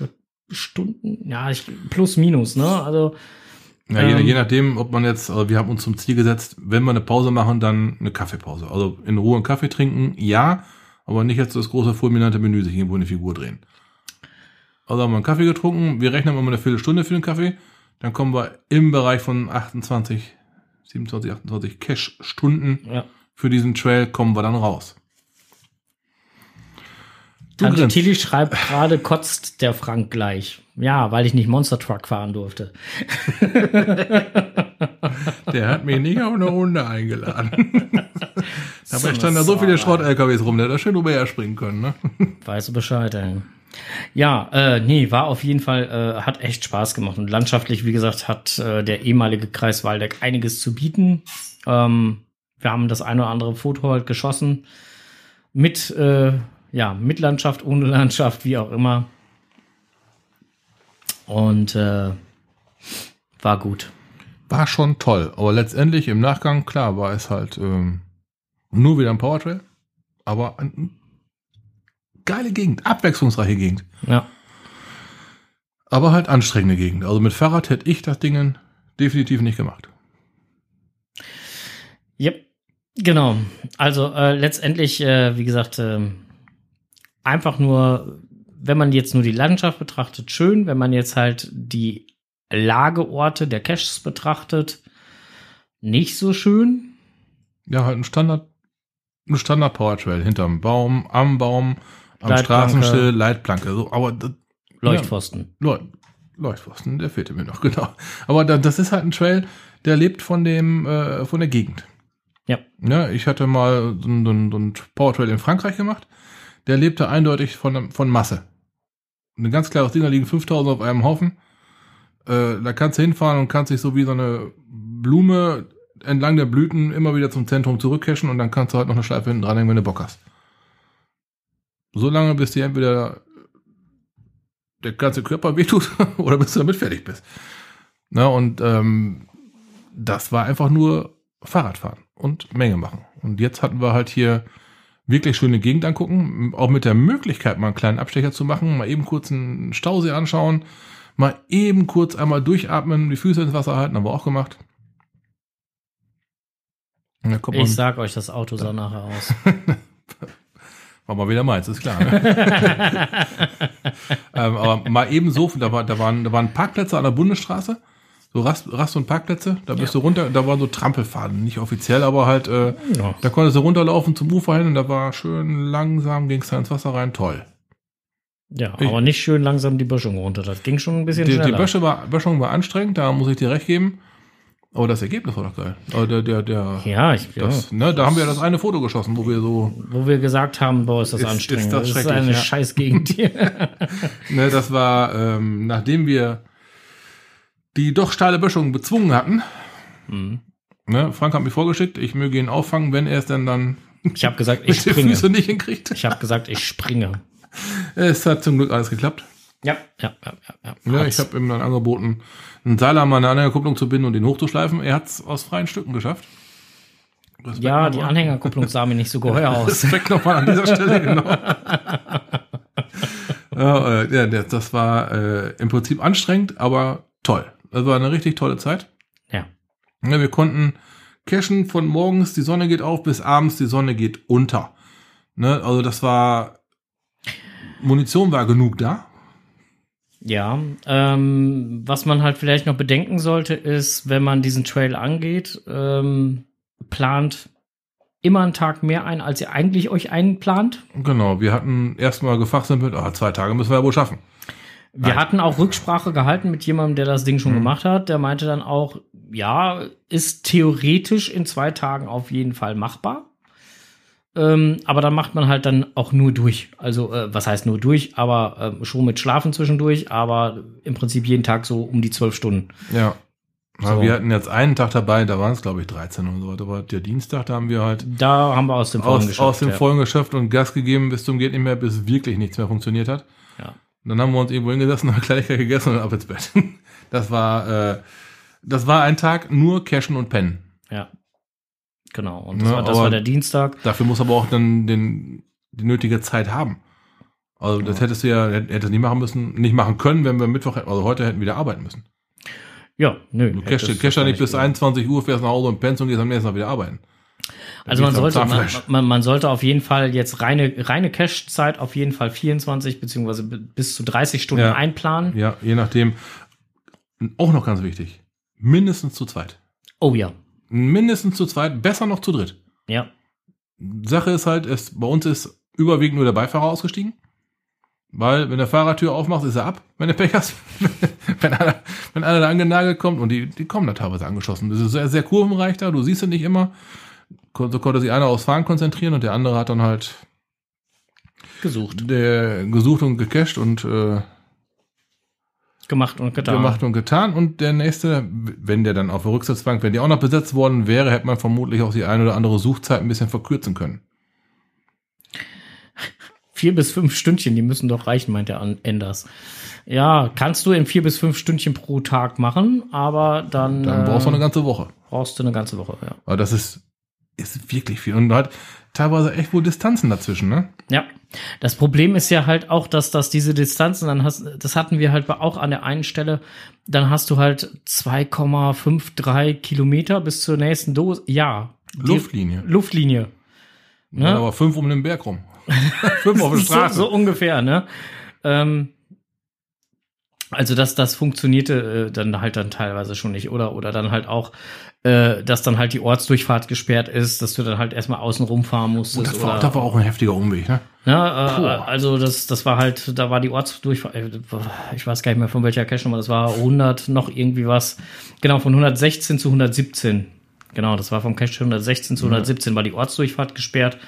Stunden. Ja, ich, plus minus, ne? Also, Ja, je, Ähm. je nachdem, ob man jetzt, also wir haben uns zum Ziel gesetzt, wenn wir eine Pause machen, dann eine Kaffeepause. Also in Ruhe einen Kaffee trinken, ja, aber nicht jetzt das große fulminante Menü sich irgendwo eine Figur drehen. Also haben wir einen Kaffee getrunken, wir rechnen immer eine Viertelstunde für den Kaffee, dann kommen wir im Bereich von 28, 27, 28 Cash-Stunden ja. für diesen Trail kommen wir dann raus. Du Tante grinst. Tilly schreibt gerade, kotzt der Frank gleich. Ja, weil ich nicht Monster Truck fahren durfte. Der hat mich nicht auf eine Runde eingeladen. Dabei eine standen da so viele. Schrott-LKWs rum, der hätte schön drüber her springen können, ne? Weißt du Bescheid, ey. Ja, äh, nee, war auf jeden Fall, äh, hat echt Spaß gemacht. Und landschaftlich, wie gesagt, hat äh, der ehemalige Kreis Waldeck einiges zu bieten. Ähm, wir haben das eine oder andere Foto halt geschossen. Mit, äh, ja, mit Landschaft, ohne Landschaft, wie auch immer. Und äh, war gut. War schon toll, aber letztendlich im Nachgang, klar, war es halt ähm, nur wieder ein Powertrail, aber eine geile Gegend, abwechslungsreiche Gegend, Ja. aber halt anstrengende Gegend. Also mit Fahrrad hätte ich das Ding definitiv nicht gemacht. Yep. Genau. Also äh, letztendlich, äh, wie gesagt, ähm, einfach nur, wenn man jetzt nur die Landschaft betrachtet, schön. Wenn man jetzt halt die Lageorte der Caches betrachtet, nicht so schön. Ja, halt ein Standard, ein Standard Powertrail hinterm Baum, am Baum, am. Straßenschild, Leitplanke, so, aber das, Leuchtpfosten. Leucht, Leuchtpfosten, der fehlte mir noch, genau. Aber da, das ist halt ein Trail, der lebt von dem, äh, von der Gegend. Ja. Ja, ich hatte mal so so so einen Powertrail in Frankreich gemacht. Der lebte eindeutig von, von Masse. Ein ganz klares Ding, da liegen 5000 auf einem Haufen. Äh, da kannst du hinfahren und kannst dich so wie so eine Blume entlang der Blüten immer wieder zum Zentrum zurückcachen und dann kannst du halt noch eine Schleife hinten dranhängen, wenn du Bock hast. So lange, bis dir entweder der ganze Körper wehtut oder bis du damit fertig bist. Na, und ähm, das war einfach nur Fahrradfahren und Menge machen. Und jetzt hatten wir halt hier wirklich schöne Gegend angucken, auch mit der Möglichkeit, mal einen kleinen Abstecher zu machen, mal eben kurz einen Stausee anschauen, mal eben kurz einmal durchatmen, die Füße ins Wasser halten, haben wir auch gemacht. ich sag euch, das Auto sah nachher aus. War mal wieder meins, ist klar. Ne? ähm, aber mal eben so, da, war, da, waren, da waren Parkplätze an der Bundesstraße, so Rast, Rast und Parkplätze, da bist ja. du runter, da waren so Trampelfaden, nicht offiziell, aber halt, äh, ja. da konntest du runterlaufen zum Ufer hin und da war schön langsam, ging's da ins Wasser rein, toll. Ja, ich, aber nicht schön langsam die Böschung runter, das ging schon ein bisschen die, schneller. Die Böschung war, Böschung war anstrengend, da muss ich dir recht geben. Aber das Ergebnis war doch geil. Aber der, der, der, ja, ich, das, ja. Ne, da haben wir das eine Foto geschossen, wo wir so. Wo wir gesagt haben, boah, ist das ist, anstrengend. Ist das, das ist eine ja. Scheißgegend hier. ne, das war, ähm, nachdem wir die doch steile Böschung bezwungen hatten. Mhm. Ne, Frank hat mich vorgeschickt, ich möge ihn auffangen, wenn er es denn dann. Ich habe gesagt, ich springe. Füße nicht hinkriegt. Ich habe gesagt, ich springe. Es hat zum Glück alles geklappt. Ja, ja, ja, ja. ja. ja ich habe ihm dann angeboten, einen Seil an eine Anhängerkupplung zu binden und den hochzuschleifen. Er hat es aus freien Stücken geschafft. Respekt ja, die Anhängerkupplung sah mir nicht so geheuer aus. Respekt nochmal an dieser Stelle, genau. ja, äh, ja, das war äh, im Prinzip anstrengend, aber toll. Das war eine richtig tolle Zeit. Ja. ja wir konnten cashen von morgens, die Sonne geht auf, bis abends, die Sonne geht unter. Ne? Also das war, Munition war genug da. Ja, ähm, was man halt vielleicht noch bedenken sollte, ist, wenn man diesen Trail angeht, ähm, plant immer einen Tag mehr ein, als ihr eigentlich euch einplant. Genau, wir hatten erstmal gefachsimpelt, ah, zwei Tage müssen wir ja wohl schaffen. Wir Nein. hatten auch Rücksprache gehalten mit jemandem, der das Ding schon mhm. gemacht hat. Der meinte dann auch, ja, ist theoretisch in zwei Tagen auf jeden Fall machbar. Ähm, aber dann macht man halt dann auch nur durch. Also, äh, was heißt nur durch, aber äh, schon mit Schlafen zwischendurch, aber im Prinzip jeden Tag so um die zwölf Stunden. Ja. So. Wir hatten jetzt einen Tag dabei, da waren es, glaube ich, 13 und so weiter. Aber der Dienstag, da haben wir halt. Da haben wir aus dem Vollen aus, geschöpft. Aus dem ja. Vollen geschöpft und Gas gegeben bis zum Geht nicht mehr, bis wirklich nichts mehr funktioniert hat. Ja. Und dann haben wir uns irgendwo hingesessen, haben Kleinigkeit gegessen und ab ins Bett. Das war, äh, das war ein Tag nur Cashen und Pennen. Ja. Genau, und das, ja, war, das war der Dienstag. Dafür muss aber auch dann den, die nötige Zeit haben. Also das ja. hättest du ja, hättest nicht machen müssen, nicht machen können, wenn wir Mittwoch, also heute hätten wieder arbeiten müssen. Ja, nö. Du cashst cash ja nicht bis 21 Uhr, fährst nach Hause und pennst und gehst am nächsten Tag wieder arbeiten. Also man sollte, man, man, man, sollte auf jeden Fall jetzt reine, reine Cash-Zeit auf jeden Fall 24 beziehungsweise bis zu 30 Stunden ja. einplanen. Ja, je nachdem. Auch noch ganz wichtig. Mindestens zu zweit. Oh ja. Mindestens zu zweit, besser noch zu dritt. Ja. Sache ist halt, es, bei uns ist überwiegend nur der Beifahrer ausgestiegen. Weil, wenn der Fahrertür aufmacht, ist er ab, wenn der Pech hast. wenn, einer, wenn einer da angenagelt kommt und die, die kommen da teilweise angeschossen. Das ist sehr, sehr kurvenreich da, du siehst es nicht immer. So konnte sich einer aufs Fahren konzentrieren und der andere hat dann halt gesucht. Der gesucht und gecached und äh, Gemacht und getan. Gemacht und getan. Und der nächste, wenn der dann auf der Rücksitzbank, wenn die auch noch besetzt worden wäre, hätte man vermutlich auch die eine oder andere Suchzeit ein bisschen verkürzen können. Vier bis fünf Stündchen, die müssen doch reichen, meint der Enders. Ja, kannst du in vier bis fünf Stündchen pro Tag machen, aber dann. Dann brauchst du eine ganze Woche. Brauchst du eine ganze Woche, ja. Aber das ist, ist wirklich viel. Und halt teilweise echt wohl Distanzen dazwischen, ne? Ja. Das Problem ist ja halt auch, dass, dass diese Distanzen, dann hast, das hatten wir halt auch an der einen Stelle, dann hast du halt 2,53 Kilometer bis zur nächsten Dose. Ja. Luftlinie. Luftlinie. Ne? Ja, aber fünf um den Berg rum. fünf auf der Straße. So, so ungefähr, ne? Ähm, also das, das funktionierte äh, dann halt dann teilweise schon nicht. Oder, oder dann halt auch, äh, dass dann halt die Ortsdurchfahrt gesperrt ist, dass du dann halt erstmal außen rumfahren musstest. Und das, war, oder, das war auch ein heftiger Umweg, ne? Ja, äh, also das, das war halt, da war die Ortsdurchfahrt, äh, ich weiß gar nicht mehr von welcher Cache-Nummer, das war 100 noch irgendwie was, genau, von 116 zu 117. Genau, das war vom Cache 116 zu 117, war die Ortsdurchfahrt gesperrt.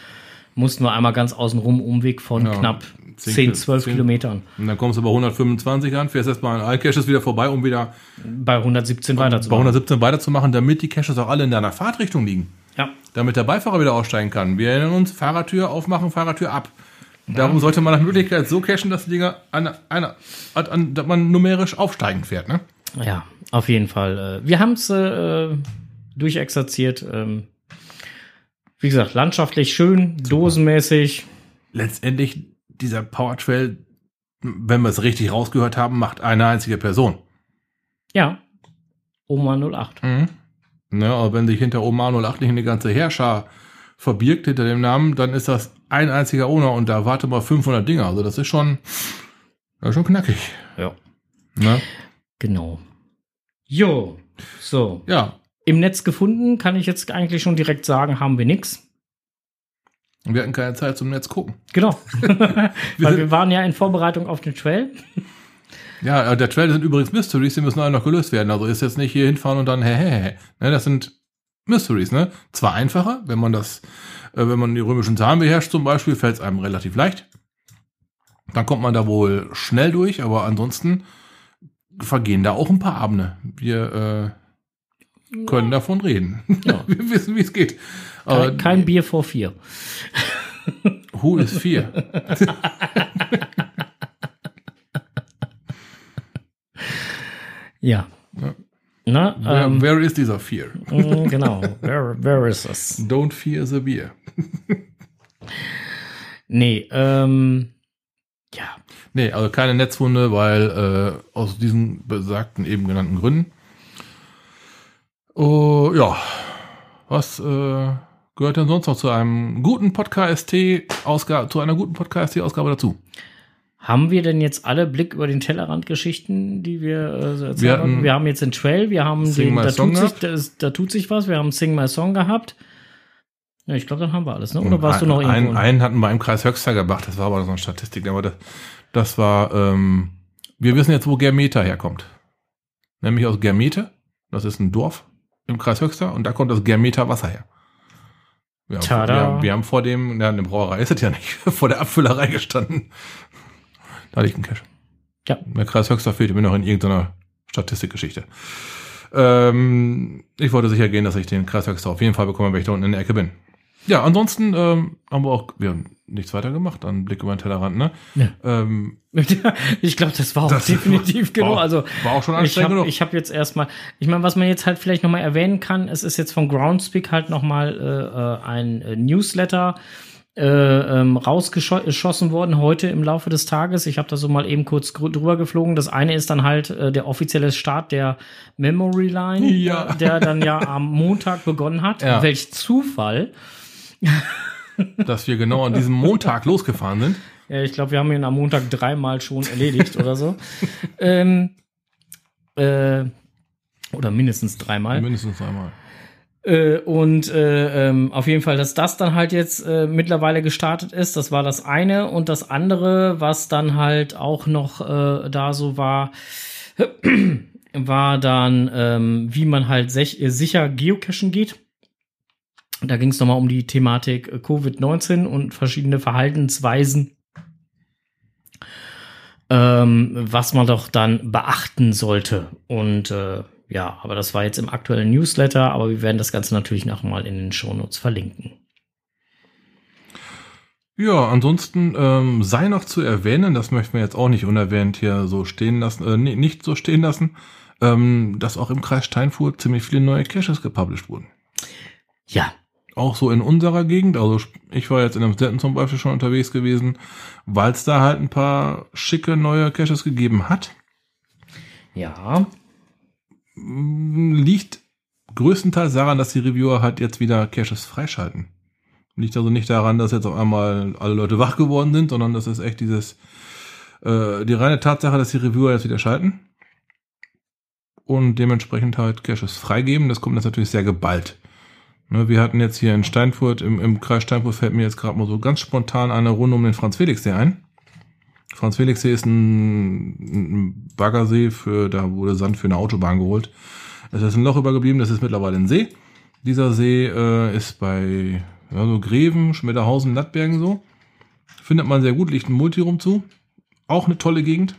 mussten wir einmal ganz außenrum Umweg von Ja, knapp 10 10, 12 10 Kilometern Und dann kommst du bei 125 an, fährst erstmal an alle Caches wieder vorbei, um wieder bei 117 bei weiterzumachen. 117 weiterzumachen, damit die Caches auch alle in deiner Fahrtrichtung liegen. Ja, Damit der Beifahrer wieder aussteigen kann. Wir erinnern uns, Fahrertür aufmachen, Fahrertür ab. Darum sollte man nach Möglichkeit so cachen, dass die Dinger an, an, an, dass man numerisch aufsteigend fährt, ne? ja, auf jeden Fall. äh, Wir haben es äh, durchexerziert. Ähm, wie gesagt, landschaftlich schön, dosenmäßig. Letztendlich, dieser Power Trail, wenn wir es richtig rausgehört haben, macht eine einzige Person. Ja, Oma 08. Mhm. Ne, aber wenn sich hinter Oma 08 nicht eine ganze Herrscher verbirgt hinter dem Namen, dann ist das ein einziger Owner und da warte mal 500 Dinger. Also das ist schon, das ist schon knackig. Ja, Ne? genau. Jo, so. Ja, Im Netz gefunden, kann ich jetzt eigentlich schon direkt sagen, haben wir nix. wir hatten keine Zeit zum Netz gucken. Genau. Weil wir waren ja in Vorbereitung auf den Trail. Ja, äh, der Trail sind übrigens Mysteries, die müssen alle noch gelöst werden. Also ist jetzt nicht hier hinfahren und dann hä, hä, hä. Ne, das sind Mysteries, ne? Zwar einfacher, wenn man das, äh, wenn man die römischen Zahlen beherrscht zum Beispiel, fällt es einem relativ leicht. Dann kommt man da wohl schnell durch, aber ansonsten vergehen da auch ein paar Abende. Wir äh, können davon reden. Ja. Wir wissen, wie es geht. Kein, kein Bier vor vier. Who is vier? Ja. Ja. Na, Where, ähm, where is dieser Fear? mm, genau. Where, where is this? Don't fear the beer. Nee, ähm, ja. Nee, also keine Netzwunde, weil äh, aus diesen besagten eben genannten Gründen. Oh, ja. Was äh, gehört denn sonst noch zu einem guten Podcast-Ausgabe, zu einer guten Podcast-Ausgabe dazu? Haben wir denn jetzt alle Blick über den Tellerrand-Geschichten, die wir äh, so erzählt Wir haben? Wir haben jetzt den Trail, wir haben Sing den, da tut, sich, da, ist, da tut sich was, wir haben Sing My Song gehabt. Ja, ich glaube, dann haben wir alles, ne? Oder warst du noch irgendwo? einen, einen hatten wir im Kreis Höxter gemacht, das war aber so eine Statistik, aber das, das war, ähm, wir wissen jetzt, wo Germeta herkommt. Nämlich aus Germete, das ist ein Dorf im Kreis Höxter und da kommt das Germeta Wasser her. Wir haben, Tada. wir, haben, wir haben vor dem, ja, eine Brauerei ist es ja nicht, vor der Abfüllerei gestanden. Da liegt ein Cash. Ja. Der Kreis Höxter fehlt mir noch in irgendeiner Statistikgeschichte. Ähm, ich wollte sicher gehen, dass ich den Kreis Höxter auf jeden Fall bekomme, wenn ich da unten in der Ecke bin. Ja, ansonsten ähm, haben wir auch, wir haben nichts weiter gemacht, dann Blick über den Tellerrand, ne? Ja. Ähm, ich glaube, das war auch Das definitiv war genug. auch- Also war auch schon anstrengend habe genug. ich hab jetzt erstmal, ich meine, was man jetzt halt vielleicht nochmal erwähnen kann, es ist jetzt von Groundspeak halt nochmal äh, äh, ein äh, Newsletter äh, ähm, rausgeschossen worden heute im Laufe des Tages. Ich habe da so mal eben kurz drüber geflogen. Das eine ist dann halt äh, der offizielle Start der Memory Line, Ja. der dann ja am Montag begonnen hat. Ja. Welch Zufall. dass wir genau an diesem Montag losgefahren sind. Ja, ich glaube, wir haben ihn am Montag dreimal schon erledigt oder so. ähm, äh, oder mindestens dreimal. Mindestens einmal. Äh, und äh, ähm, auf jeden Fall, dass das dann halt jetzt äh, mittlerweile gestartet ist, das war das eine. Und das andere, was dann halt auch noch äh, da so war, war dann, ähm, wie man halt äh, sicher geocachen geht. Da ging es nochmal um die Thematik äh, Covid-19 und verschiedene Verhaltensweisen, ähm, was man doch dann beachten sollte. Und äh, ja, aber das war jetzt im aktuellen Newsletter, aber wir werden das Ganze natürlich nochmal in den Shownotes verlinken. Ja, ansonsten ähm, sei noch zu erwähnen, das möchten wir jetzt auch nicht unerwähnt hier so stehen lassen, äh, nee, nicht so stehen lassen, ähm, dass auch im Kreis Steinfurt ziemlich viele neue Caches gepublished wurden. Ja, Auch so in unserer Gegend, also ich war jetzt in Amstetten zum Beispiel schon unterwegs gewesen, weil es da halt ein paar schicke neue Caches gegeben hat. ja, Mm, liegt größtenteils daran, dass die Reviewer halt jetzt wieder Caches freischalten. Liegt also nicht daran, dass jetzt auf einmal alle Leute wach geworden sind, sondern das ist echt dieses, äh, die reine Tatsache, dass die Reviewer jetzt wieder schalten und dementsprechend halt Caches freigeben. Das kommt jetzt natürlich sehr geballt. Ne, wir hatten jetzt hier in Steinfurt, im, im Kreis Steinfurt fällt mir jetzt gerade mal so ganz spontan eine Runde um den Franz-Felix-See ein. Franz-Felix-See ist ein, ein Baggersee, für, da wurde Sand für eine Autobahn geholt. Es ist ein Loch übergeblieben, das ist mittlerweile ein See. Dieser See äh, ist bei Ja, so Greven, Schmetterhausen, Lattbergen so. Findet man sehr gut, liegt ein Multirum zu. Auch eine tolle Gegend.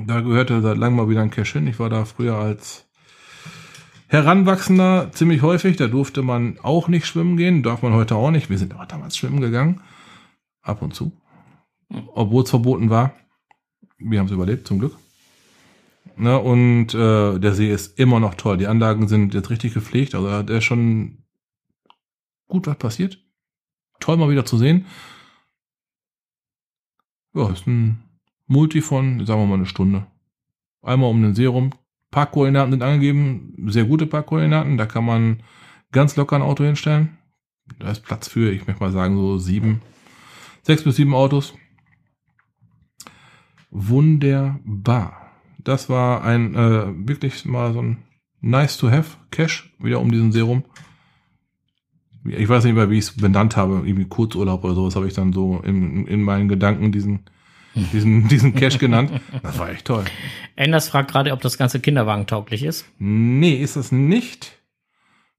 Da gehörte seit langem mal wieder ein Cache hin. Ich war da früher als Heranwachsender ziemlich häufig. Da durfte man auch nicht schwimmen gehen. Darf man heute auch nicht. Wir sind aber damals schwimmen gegangen. Ab und zu. Obwohl es verboten war. Wir haben es überlebt, zum Glück. Na, und äh, der See ist immer noch toll. Die Anlagen sind jetzt richtig gepflegt. Also der ist schon gut was passiert. Toll mal wieder zu sehen. Ja, ist ein Multi von, sagen wir mal, eine Stunde. Einmal um den See rum. Parkkoordinaten sind angegeben. Sehr gute Parkkoordinaten. Da kann man ganz locker ein Auto hinstellen. Da ist Platz für, ich möchte mal sagen, so sieben, sechs bis sieben Autos. Wunderbar. Das war ein äh, wirklich mal so ein nice to have Cash wieder um diesen Serum. Ich weiß nicht mehr, wie ich es benannt habe, irgendwie Kurzurlaub oder sowas habe ich dann so in, in meinen Gedanken diesen diesen diesen Cash genannt. Das war echt toll. Enders fragt gerade, ob das ganze Kinderwagen tauglich ist. Nee, ist es nicht.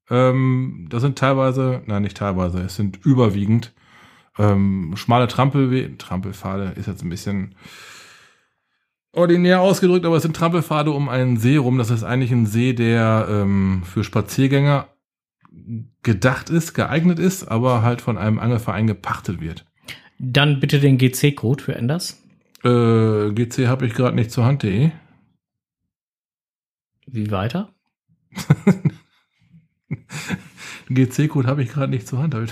Ähm, das sind teilweise, nein, nicht teilweise, es sind überwiegend ähm, schmale Trampelwege, Trampelpfade ist jetzt ein bisschen ordinär ausgedrückt, aber es sind Trampelpfade um einen See rum. Das ist eigentlich ein See, der ähm, für Spaziergänger gedacht ist, geeignet ist, aber halt von einem Angelverein gepachtet wird. Dann bitte den GC-Code für Enders. Äh, GC habe ich gerade nicht zur Hand.de. Wie weiter? GC-Code habe ich gerade nicht zur Hand.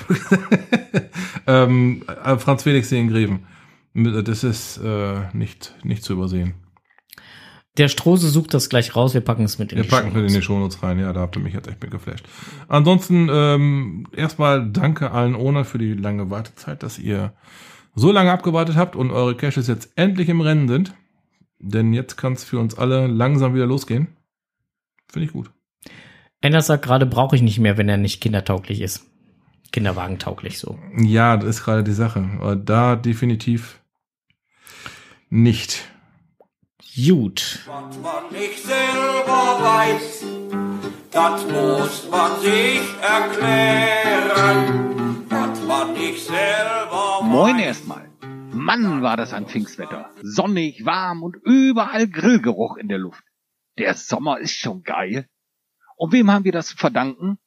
ähm, äh, Franz Felix in Greven. Das ist äh, nicht, nicht zu übersehen. Der Strose sucht das gleich raus, wir packen es mit in wir die Wir packen es mit in die Shownotes rein, ja, da habt ihr mich jetzt echt mit geflasht. Ansonsten ähm, erstmal danke allen ohne für die lange Wartezeit, dass ihr so lange abgewartet habt und eure Caches jetzt endlich im Rennen sind. Denn jetzt kann es für uns alle langsam wieder losgehen. Finde ich gut. Anders sagt gerade, brauche ich nicht mehr, wenn er nicht kindertauglich ist. Kinderwagentauglich so. Ja, das ist gerade die Sache. Aber da definitiv nicht. Gut. Was man nicht selber weiß, das muss man sich erklären. Was man nicht selber weiß. Moin erstmal. Mann, war das ein Pfingstwetter. Sonnig, warm und überall Grillgeruch in der Luft. Der Sommer ist schon geil. Und wem haben wir das zu verdanken?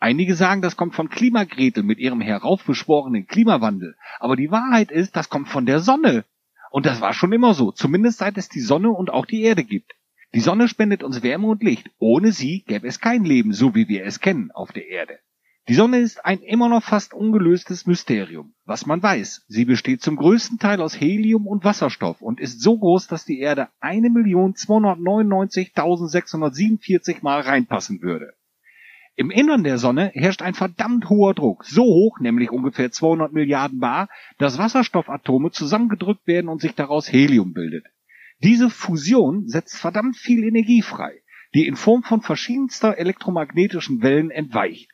Einige sagen, das kommt von Klimagretel mit ihrem heraufbeschworenen Klimawandel. Aber die Wahrheit ist, das kommt von der Sonne. Und das war schon immer so, zumindest seit es die Sonne und auch die Erde gibt. Die Sonne spendet uns Wärme und Licht. Ohne sie gäbe es kein Leben, so wie wir es kennen, auf der Erde. Die Sonne ist ein immer noch fast ungelöstes Mysterium. Was man weiß, sie besteht zum größten Teil aus Helium und Wasserstoff und ist so groß, dass die Erde 1.299.647 Mal reinpassen würde. Im Innern der Sonne herrscht ein verdammt hoher Druck, so hoch, nämlich ungefähr 200 Milliarden Bar, dass Wasserstoffatome zusammengedrückt werden und sich daraus Helium bildet. Diese Fusion setzt verdammt viel Energie frei, die in Form von verschiedenster elektromagnetischen Wellen entweicht.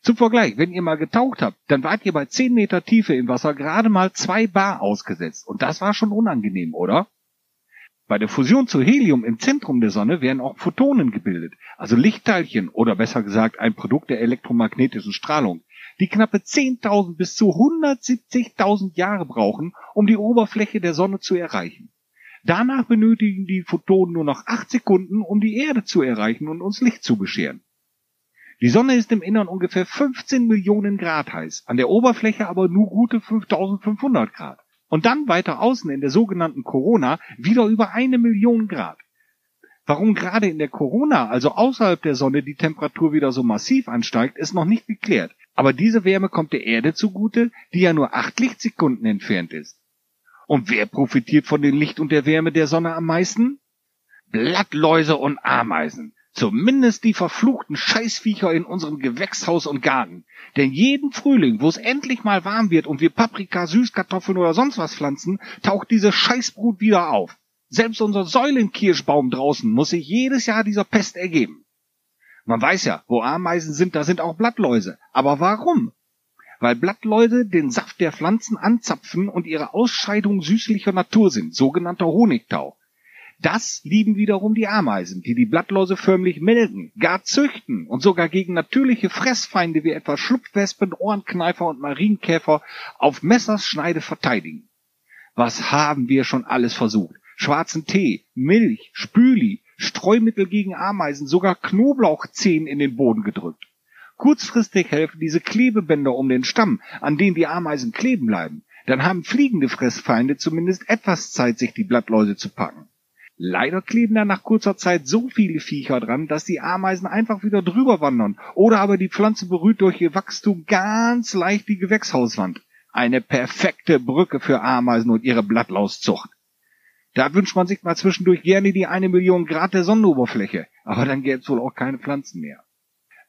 Zum Vergleich, wenn ihr mal getaucht habt, dann wart ihr bei 10 Meter Tiefe im Wasser gerade mal 2 Bar ausgesetzt. Und das war schon unangenehm, oder? Bei der Fusion zu Helium im Zentrum der Sonne werden auch Photonen gebildet, also Lichtteilchen oder besser gesagt ein Produkt der elektromagnetischen Strahlung, die knappe 10.000 bis zu 170.000 Jahre brauchen, um die Oberfläche der Sonne zu erreichen. Danach benötigen die Photonen nur noch 8 Sekunden, um die Erde zu erreichen und uns Licht zu bescheren. Die Sonne ist im Innern ungefähr 15 Millionen Grad heiß, an der Oberfläche aber nur gute 5500 Grad und dann weiter außen in der sogenannten Corona wieder über eine Million Grad. Warum gerade in der Corona, also außerhalb der Sonne, die Temperatur wieder so massiv ansteigt, ist noch nicht geklärt. Aber diese Wärme kommt der Erde zugute, die ja nur acht Lichtsekunden entfernt ist. Und wer profitiert von dem Licht und der Wärme der Sonne am meisten? Blattläuse und Ameisen. Zumindest die verfluchten Scheißviecher in unserem Gewächshaus und Garten. Denn jeden Frühling, wo es endlich mal warm wird und wir Paprika, Süßkartoffeln oder sonst was pflanzen, taucht diese Scheißbrut wieder auf. Selbst unser Säulenkirschbaum draußen muss sich jedes Jahr dieser Pest ergeben. Man weiß ja, wo Ameisen sind, da sind auch Blattläuse. Aber warum? Weil Blattläuse den Saft der Pflanzen anzapfen und ihre Ausscheidung süßlicher Natur sind, sogenannter Honigtau. Das lieben wiederum die Ameisen, die die Blattläuse förmlich melken, gar züchten und sogar gegen natürliche Fressfeinde wie etwa Schlupfwespen, Ohrenkneifer und Marienkäfer auf Messerschneide verteidigen. Was haben wir schon alles versucht? Schwarzen Tee, Milch, Spüli, Streumittel gegen Ameisen, sogar Knoblauchzehen in den Boden gedrückt. Kurzfristig helfen diese Klebebänder um den Stamm, an denen die Ameisen kleben bleiben. Dann haben fliegende Fressfeinde zumindest etwas Zeit, sich die Blattläuse zu packen. Leider kleben da nach kurzer Zeit so viele Viecher dran, dass die Ameisen einfach wieder drüber wandern oder aber die Pflanze berührt durch ihr Wachstum ganz leicht die Gewächshauswand. Eine perfekte Brücke für Ameisen und ihre Blattlauszucht. Da wünscht man sich mal zwischendurch gerne die eine Million Grad der Sonnenoberfläche, aber dann gäbe es wohl auch keine Pflanzen mehr.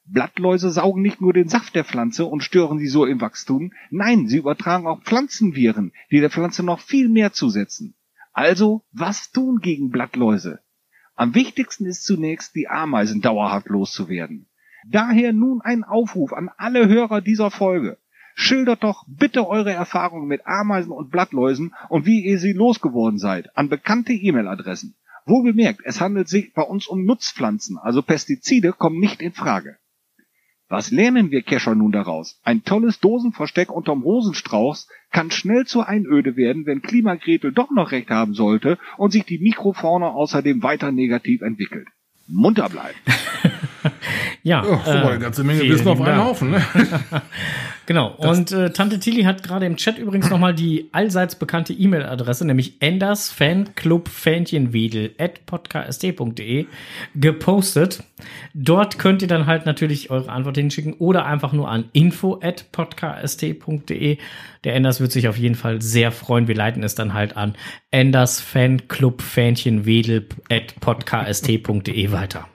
Blattläuse saugen nicht nur den Saft der Pflanze und stören sie so im Wachstum, nein, sie übertragen auch Pflanzenviren, die der Pflanze noch viel mehr zusetzen. Also, was tun gegen Blattläuse? Am wichtigsten ist zunächst, die Ameisen dauerhaft loszuwerden. Daher nun ein Aufruf an alle Hörer dieser Folge. Schildert doch bitte eure Erfahrungen mit Ameisen und Blattläusen und wie ihr sie losgeworden seid an bekannte E-Mail-Adressen. Wohlgemerkt, es handelt sich bei uns um Nutzpflanzen, also Pestizide kommen nicht in Frage. Was lernen wir Kescher nun daraus? Ein tolles Dosenversteck unterm Rosenstrauß kann schnell zur Einöde werden, wenn Klimagretel doch noch recht haben sollte und sich die Mikrofauna außerdem weiter negativ entwickelt. Munter bleiben. ja, Oh, äh, eine ganze Menge Wissen auf einen Haufen. Ne? Genau. Und äh, Tante Tilly hat gerade im Chat übrigens nochmal die allseits bekannte E-Mail-Adresse, nämlich endersfanclubfähnchenwedel at podcast.de gepostet. Dort könnt ihr dann halt natürlich eure Antwort hinschicken oder einfach nur an info at podcast.de. Der Enders wird sich auf jeden Fall sehr freuen. Wir leiten es dann halt an endersfanclubfänchenwedel at podcast.de weiter.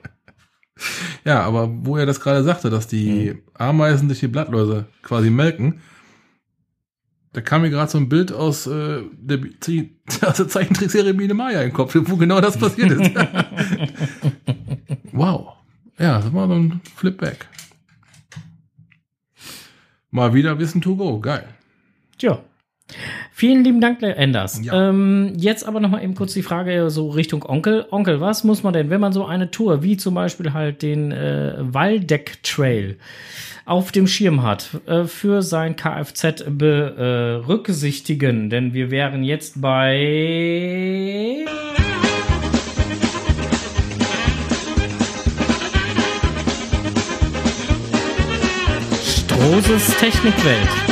Ja, aber wo er das gerade sagte, dass die Mhm. Ameisen sich die Blattläuse quasi melken, da kam mir gerade so ein Bild aus, äh, der, aus der Zeichentrickserie Biene Maya im Kopf, wo genau das passiert ist. wow. Ja, das war so ein Flipback. Mal wieder Wissen to go. Geil. Tja. Vielen lieben Dank, Enders. Ja. Ähm, jetzt aber noch mal eben kurz die Frage so Richtung Onkel. Onkel, was muss man denn, wenn man so eine Tour, wie zum Beispiel halt den äh, Waldeck Trail auf dem Schirm hat, äh, für sein Kfz berücksichtigen? Denn wir wären jetzt bei Strohses Technikwelt.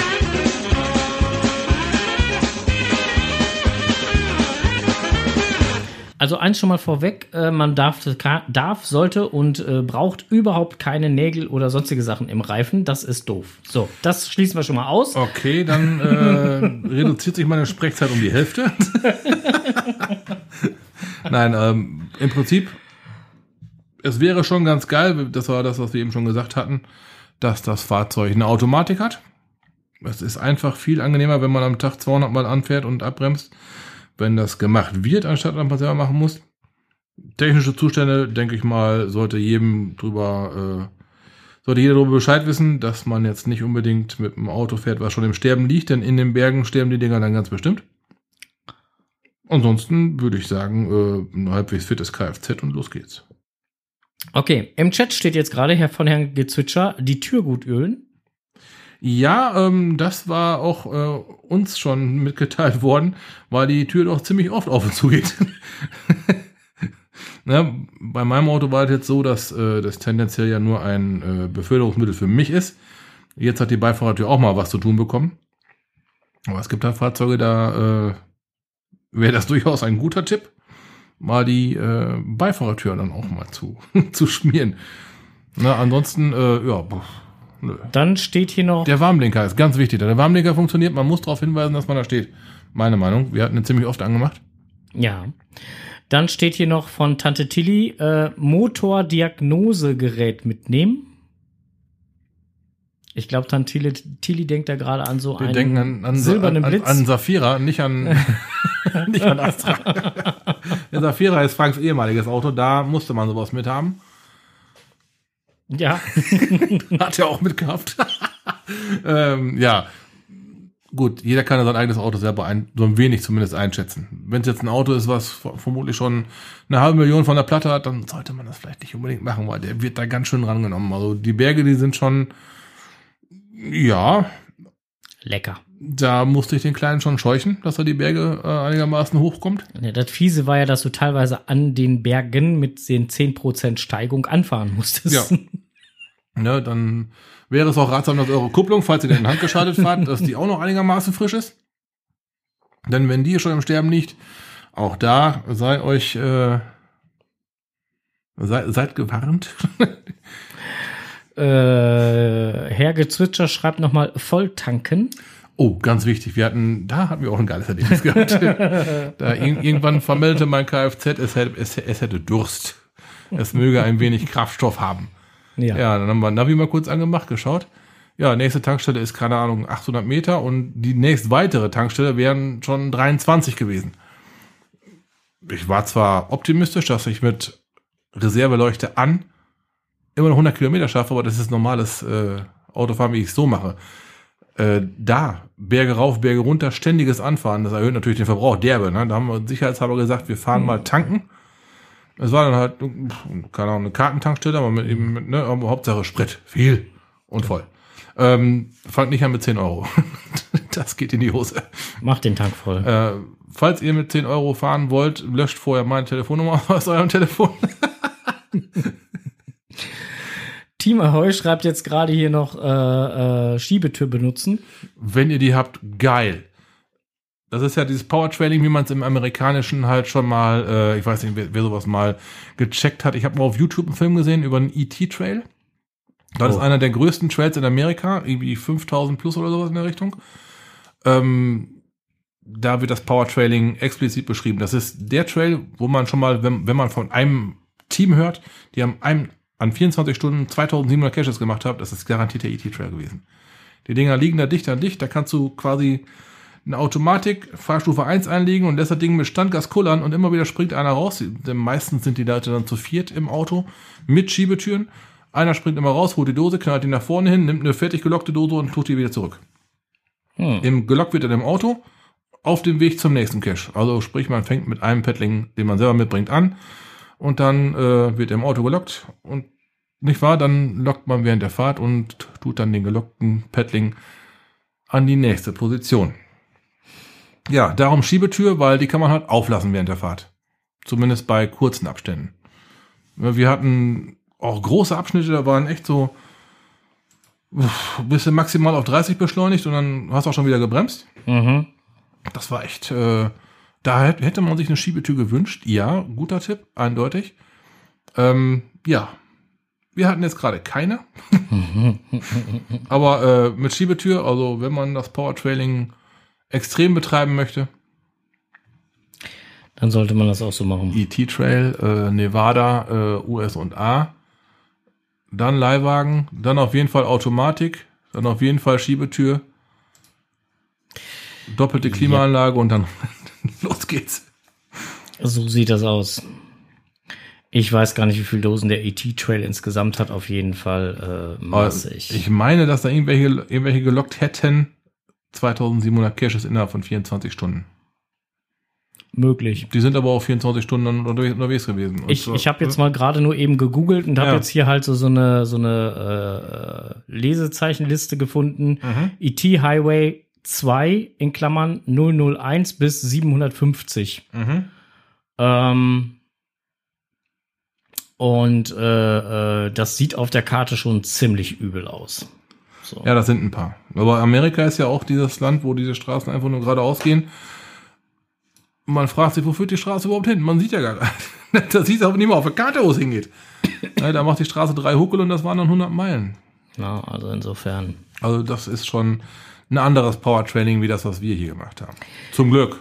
Also eins schon mal vorweg, äh, man darf, darf, sollte und äh, braucht überhaupt keine Nägel oder sonstige Sachen im Reifen. Das ist doof. So, das schließen wir schon mal aus. Okay, dann äh, reduziert sich meine Sprechzeit um die Hälfte. Nein, ähm, im Prinzip, es wäre schon ganz geil, das war das, was wir eben schon gesagt hatten, dass das Fahrzeug eine Automatik hat. Es ist einfach viel angenehmer, wenn man am Tag 200 Mal anfährt und abbremst, wenn das gemacht wird, anstatt dass man selber machen muss. Technische Zustände, denke ich mal, sollte jedem drüber, äh, sollte jeder darüber Bescheid wissen, dass man jetzt nicht unbedingt mit einem Auto fährt, was schon im Sterben liegt, denn in den Bergen sterben die Dinger dann ganz bestimmt. Ansonsten würde ich sagen, äh, ein halbwegs fittes Kfz und los geht's. Okay, im Chat steht jetzt gerade Herr von Herrn Gezwitscher, die Tür gut ölen. Ja, ähm, das war auch äh, uns schon mitgeteilt worden, weil die Tür doch ziemlich oft auf und zu geht. ne, bei meinem Auto war es jetzt so, dass äh, das tendenziell ja nur ein äh, Beförderungsmittel für mich ist. Jetzt hat die Beifahrertür auch mal was zu tun bekommen. Aber es gibt da Fahrzeuge, da äh, wäre das durchaus ein guter Tipp, mal die äh, Beifahrertür dann auch mal zu, zu schmieren. Na, ansonsten, äh, ja, pff, nö. Dann steht hier noch, Der Warnblinker ist ganz wichtig. Der Warnblinker funktioniert, man muss darauf hinweisen, dass man da steht. Meine Meinung. Wir hatten ihn ziemlich oft angemacht. ja, dann steht hier noch von Tante Tilly, äh, Motordiagnosegerät mitnehmen. Ich glaube, Tante Tilly, Tilly denkt da gerade an so Wir einen denken an, an, silbernen an, Blitz. an, an Safira, nicht an, nicht an Astra. Der Safira ist Franks ehemaliges Auto, da musste man sowas mit haben. Ja, Hat er auch mitgehabt. ähm, ja. Gut, jeder kann ja sein eigenes Auto selber ein, so ein wenig zumindest einschätzen. wenn es jetzt ein Auto ist, was vermutlich schon eine halbe Million von der Platte hat, dann sollte man das vielleicht nicht unbedingt machen, weil der wird da ganz schön rangenommen. Also die Berge, die sind schon, ja, Lecker. Da musste ich den Kleinen schon scheuchen, dass er die Berge äh, einigermaßen hochkommt. Ja, das Fiese war ja, dass du teilweise an den Bergen mit den 10% Steigung anfahren musstest. Ja. Ne, dann wäre es auch ratsam, dass eure Kupplung, falls ihr den handgeschaltet fahrt, dass die auch noch einigermaßen frisch ist. Denn wenn die schon im Sterben liegt, auch da sei euch äh, sei, seid gewarnt. Äh, Herr Gezwitscher schreibt nochmal Volltanken. Oh, ganz wichtig. Wir hatten, da hatten wir auch ein geiles Erlebnis gehabt. da ir irgendwann vermeldete mein Kfz, es hätte, es, es hätte Durst. Es möge ein wenig Kraftstoff haben. Ja. Ja, dann haben wir Navi mal kurz angemacht, geschaut. Ja, nächste Tankstelle ist, keine Ahnung, 800 Meter und die nächst weitere Tankstelle wären schon 23 gewesen. Ich war zwar optimistisch, dass ich mit Reserveleuchte an immer noch 100 Kilometer schaffe, aber das ist normales äh, Autofahren, wie ich es so mache. Äh, da, Berge rauf, Berge runter, ständiges Anfahren, das erhöht natürlich den Verbrauch derbe. Ne? Da haben wir sicherheitshalber gesagt, wir fahren mal tanken. Es war dann halt, keine Ahnung, eine Kartentankstelle, aber mit eben, mit, ne, aber Hauptsache Sprit. Viel und voll. Ähm, fangt nicht an mit 10 Euro. das geht in die Hose. Mach den Tank voll. Äh, falls ihr mit 10 Euro fahren wollt, löscht vorher meine Telefonnummer aus eurem Telefon. Team Ahoy schreibt jetzt gerade hier noch äh, äh, Schiebetür benutzen. Wenn ihr die habt, geil. Das ist ja dieses Powertrailing, wie man es im Amerikanischen halt schon mal, äh, ich weiß nicht, wer, wer sowas mal gecheckt hat. Ich habe mal auf YouTube einen Film gesehen über einen ET-Trail. Das Oh. ist einer der größten Trails in Amerika, irgendwie 5000 plus oder sowas in der Richtung. Ähm, da wird das Powertrailing explizit beschrieben. Das ist der Trail, wo man schon mal, wenn, wenn man von einem Team hört, die haben einem an 24 Stunden 2700 Caches gemacht haben, das ist garantiert der ET-Trail gewesen. Die Dinger liegen da dicht an dicht, da kannst du quasi eine Automatik Fahrstufe 1 einlegen und lässt das Ding mit Standgas kullern und immer wieder springt einer raus. Denn meistens sind die Leute dann zu viert im Auto mit Schiebetüren. Einer springt immer raus, holt die Dose, knallt die nach vorne hin, nimmt eine fertig gelockte Dose und tut die wieder zurück. Hm. Im gelockt wird er im Auto auf dem Weg zum nächsten Cache. Also sprich, man fängt mit einem Paddling, den man selber mitbringt, an und dann äh, wird er im Auto gelockt und nicht wahr, dann lockt man während der Fahrt und tut dann den gelockten Paddling an die nächste Position. Ja, darum Schiebetür, weil die kann man halt auflassen während der Fahrt. Zumindest bei kurzen Abständen. Wir hatten auch große Abschnitte, da waren echt so du maximal auf 30 beschleunigt und dann hast du auch schon wieder gebremst. Mhm. Das war echt, äh, da hätt- hätte man sich eine Schiebetür gewünscht. Ja, guter Tipp, eindeutig. Ähm, ja, wir hatten jetzt gerade keine. Aber äh, mit Schiebetür, also wenn man das Powertrailing extrem betreiben möchte, Dann sollte man das auch so machen. ET-Trail, äh, Nevada, äh, US und A, dann Leihwagen, dann auf jeden Fall Automatik, dann auf jeden Fall Schiebetür, doppelte Klimaanlage und dann los geht's. So sieht das aus. Ich weiß gar nicht, wie viele Dosen der ET-Trail insgesamt hat. Auf jeden Fall äh, massig. Ich meine, dass da irgendwelche, irgendwelche gelockt hätten. 2700 Caches innerhalb von 24 Stunden. Möglich. Die sind aber auch 24 Stunden unterwegs, unterwegs gewesen. Und Ich, so- ich habe jetzt mal gerade nur eben gegoogelt und habe Ja. jetzt hier halt so, so eine, so eine äh, Lesezeichenliste gefunden. Mhm. ET Highway 2 in Klammern 001 bis 750. Mhm. Ähm, und äh, äh, das sieht auf der Karte schon ziemlich übel aus. So. Ja, das sind ein paar. Aber Amerika ist ja auch dieses Land, wo diese Straßen einfach nur geradeaus gehen. Man fragt sich, wo führt die Straße überhaupt hin? Man sieht ja gar nicht. Das sieht aber nicht mal auf der Karte, wo es hingeht. Ja, da macht die Straße drei Huckel und das waren dann 100 Meilen. Ja, also insofern. Also das ist schon ein anderes Powertraining, wie das, was wir hier gemacht haben. Zum Glück.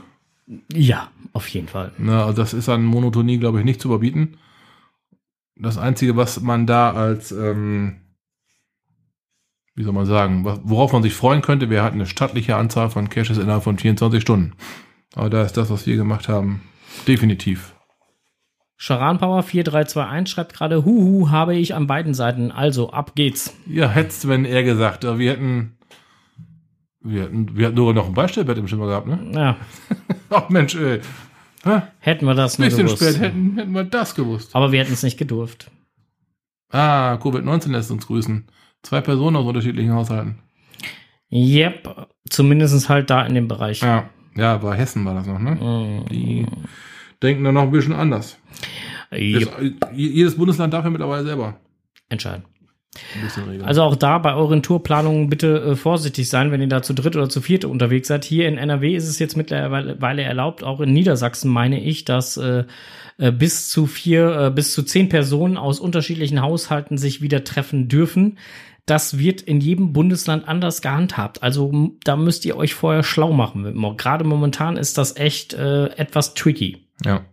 Ja, auf jeden Fall. Na, also das ist an Monotonie, glaube ich, nicht zu überbieten. Das Einzige, was man da als, ähm, wie soll man sagen, worauf man sich freuen könnte, wäre halt eine stattliche Anzahl von Caches innerhalb von 24 Stunden. Aber da ist das, was wir gemacht haben, definitiv. Charan Power 4321 schreibt gerade, Huhu, habe ich an beiden Seiten. Also, ab geht's. Ja, hättest, wenn er gesagt, wir hätten, wir hätten, wir hätten sogar noch ein Beistellbett im Schimmer gehabt, ne? Ja, Ach Mensch, ey. Ha, Hätten wir das nur bisschen gewusst. spät hätten, hätten wir das gewusst. Aber wir hätten es nicht gedurft. Ah, Covid-19 lässt uns grüßen. Zwei Personen aus unterschiedlichen Haushalten. Yep, zumindest halt da in dem Bereich. Ja, ja, bei Hessen war das noch, ne? Mm. Die denken dann noch ein bisschen anders. Yep. Das, jedes Bundesland darf ja mittlerweile selber Entscheiden. Also auch da bei euren Tourplanungen bitte äh, vorsichtig sein, wenn ihr da zu dritt oder zu viert unterwegs seid. Hier in NRW ist es jetzt mittlerweile erlaubt, auch in Niedersachsen meine ich, dass äh, äh, bis zu vier, äh, bis zu zehn Personen aus unterschiedlichen Haushalten sich wieder treffen dürfen. Das wird in jedem Bundesland anders gehandhabt. Also da müsst ihr euch vorher schlau machen. Gerade momentan ist das echt äh, etwas tricky. ja.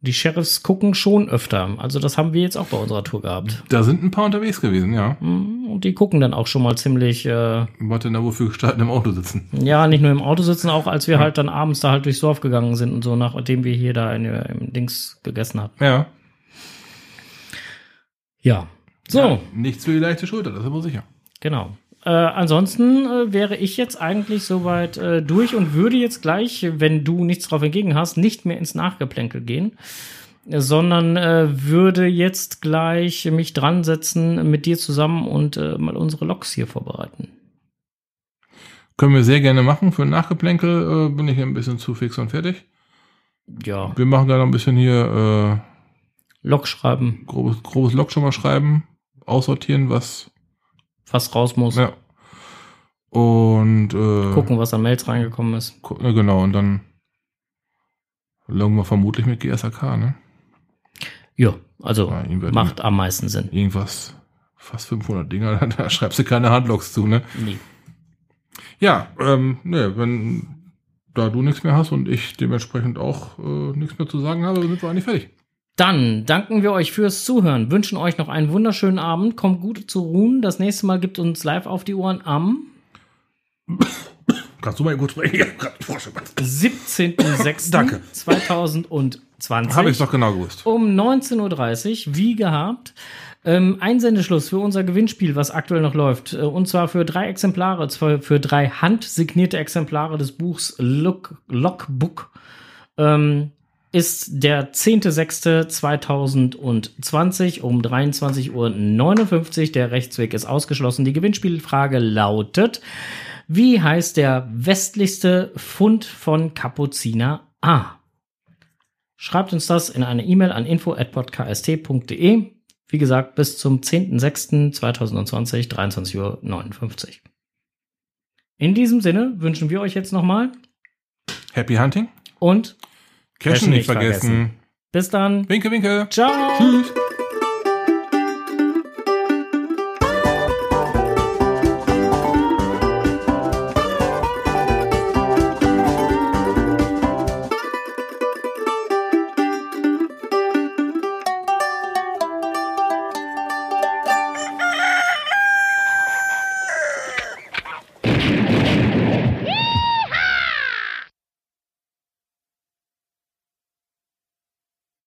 Die Sheriffs gucken schon öfter. Also das haben wir jetzt auch bei unserer Tour gehabt. Da sind ein paar unterwegs gewesen, ja. Mm, Und die gucken dann auch schon mal ziemlich äh, Was denn da wofür gestalten im Auto sitzen? Ja, nicht nur im Auto sitzen, auch als wir halt dann abends da halt durchs Dorf gegangen sind und so, nachdem wir hier da in, im Dings gegessen hatten. Ja. Ja. So, Ja, nichts für die leichte Schulter, das ist aber sicher. genau. Äh, ansonsten äh, wäre ich jetzt eigentlich soweit äh, durch und würde jetzt gleich, wenn du nichts drauf entgegen hast, nicht mehr ins Nachgeplänkel gehen, sondern äh, würde jetzt gleich mich dran setzen mit dir zusammen und äh, mal unsere Loks hier vorbereiten. Können wir sehr gerne machen. Für ein Nachgeplänkel äh, bin ich ein bisschen zu fix und fertig. Ja, Wir machen da noch ein bisschen hier Lok schreiben, grobes, grobes Log schon mal schreiben, aussortieren, was. Was raus muss, Ja. Und äh, gucken, was an Mails reingekommen ist. genau, und dann loggen wir vermutlich mit GSAK, ne? Ja, also Ja, macht am meisten Sinn. Irgendwas, fast 500 Dinger, da schreibst du keine Handlogs zu, ne? Nee. Ja, ähm, ne, wenn da du nichts mehr hast und ich dementsprechend auch äh, nichts mehr zu sagen habe, sind wir eigentlich fertig. Dann danken wir euch fürs Zuhören, wünschen euch noch einen wunderschönen Abend, kommt gut zu ruhen. Das nächste Mal gibt uns live auf die Ohren am Kannst du mal kurz sprechen? Ich hab grad Frosch im Hals. 17.06. Danke. 2020 Habe ich doch genau gewusst. um 19.30 Uhr, wie gehabt. Ähm, Einsendeschluss für unser Gewinnspiel, was aktuell noch läuft. Äh, und zwar für drei Exemplare, zwar für drei handsignierte Exemplare des Buchs Look, Logbook. Ähm, ist der 10.06.2020 um 23.59 Uhr. Der Rechtsweg ist ausgeschlossen. Die Gewinnspielfrage lautet, wie heißt der westlichste Fund von Kapuziner A? Schreibt uns das in eine E-Mail an info.podkst.de. Wie gesagt, bis zum 10.06.2020, 23.59 Uhr. In diesem Sinne wünschen wir euch jetzt nochmal Happy Hunting. und Cashen nicht nicht vergessen. bis dann. Winke, winke. Ciao. Tschüss.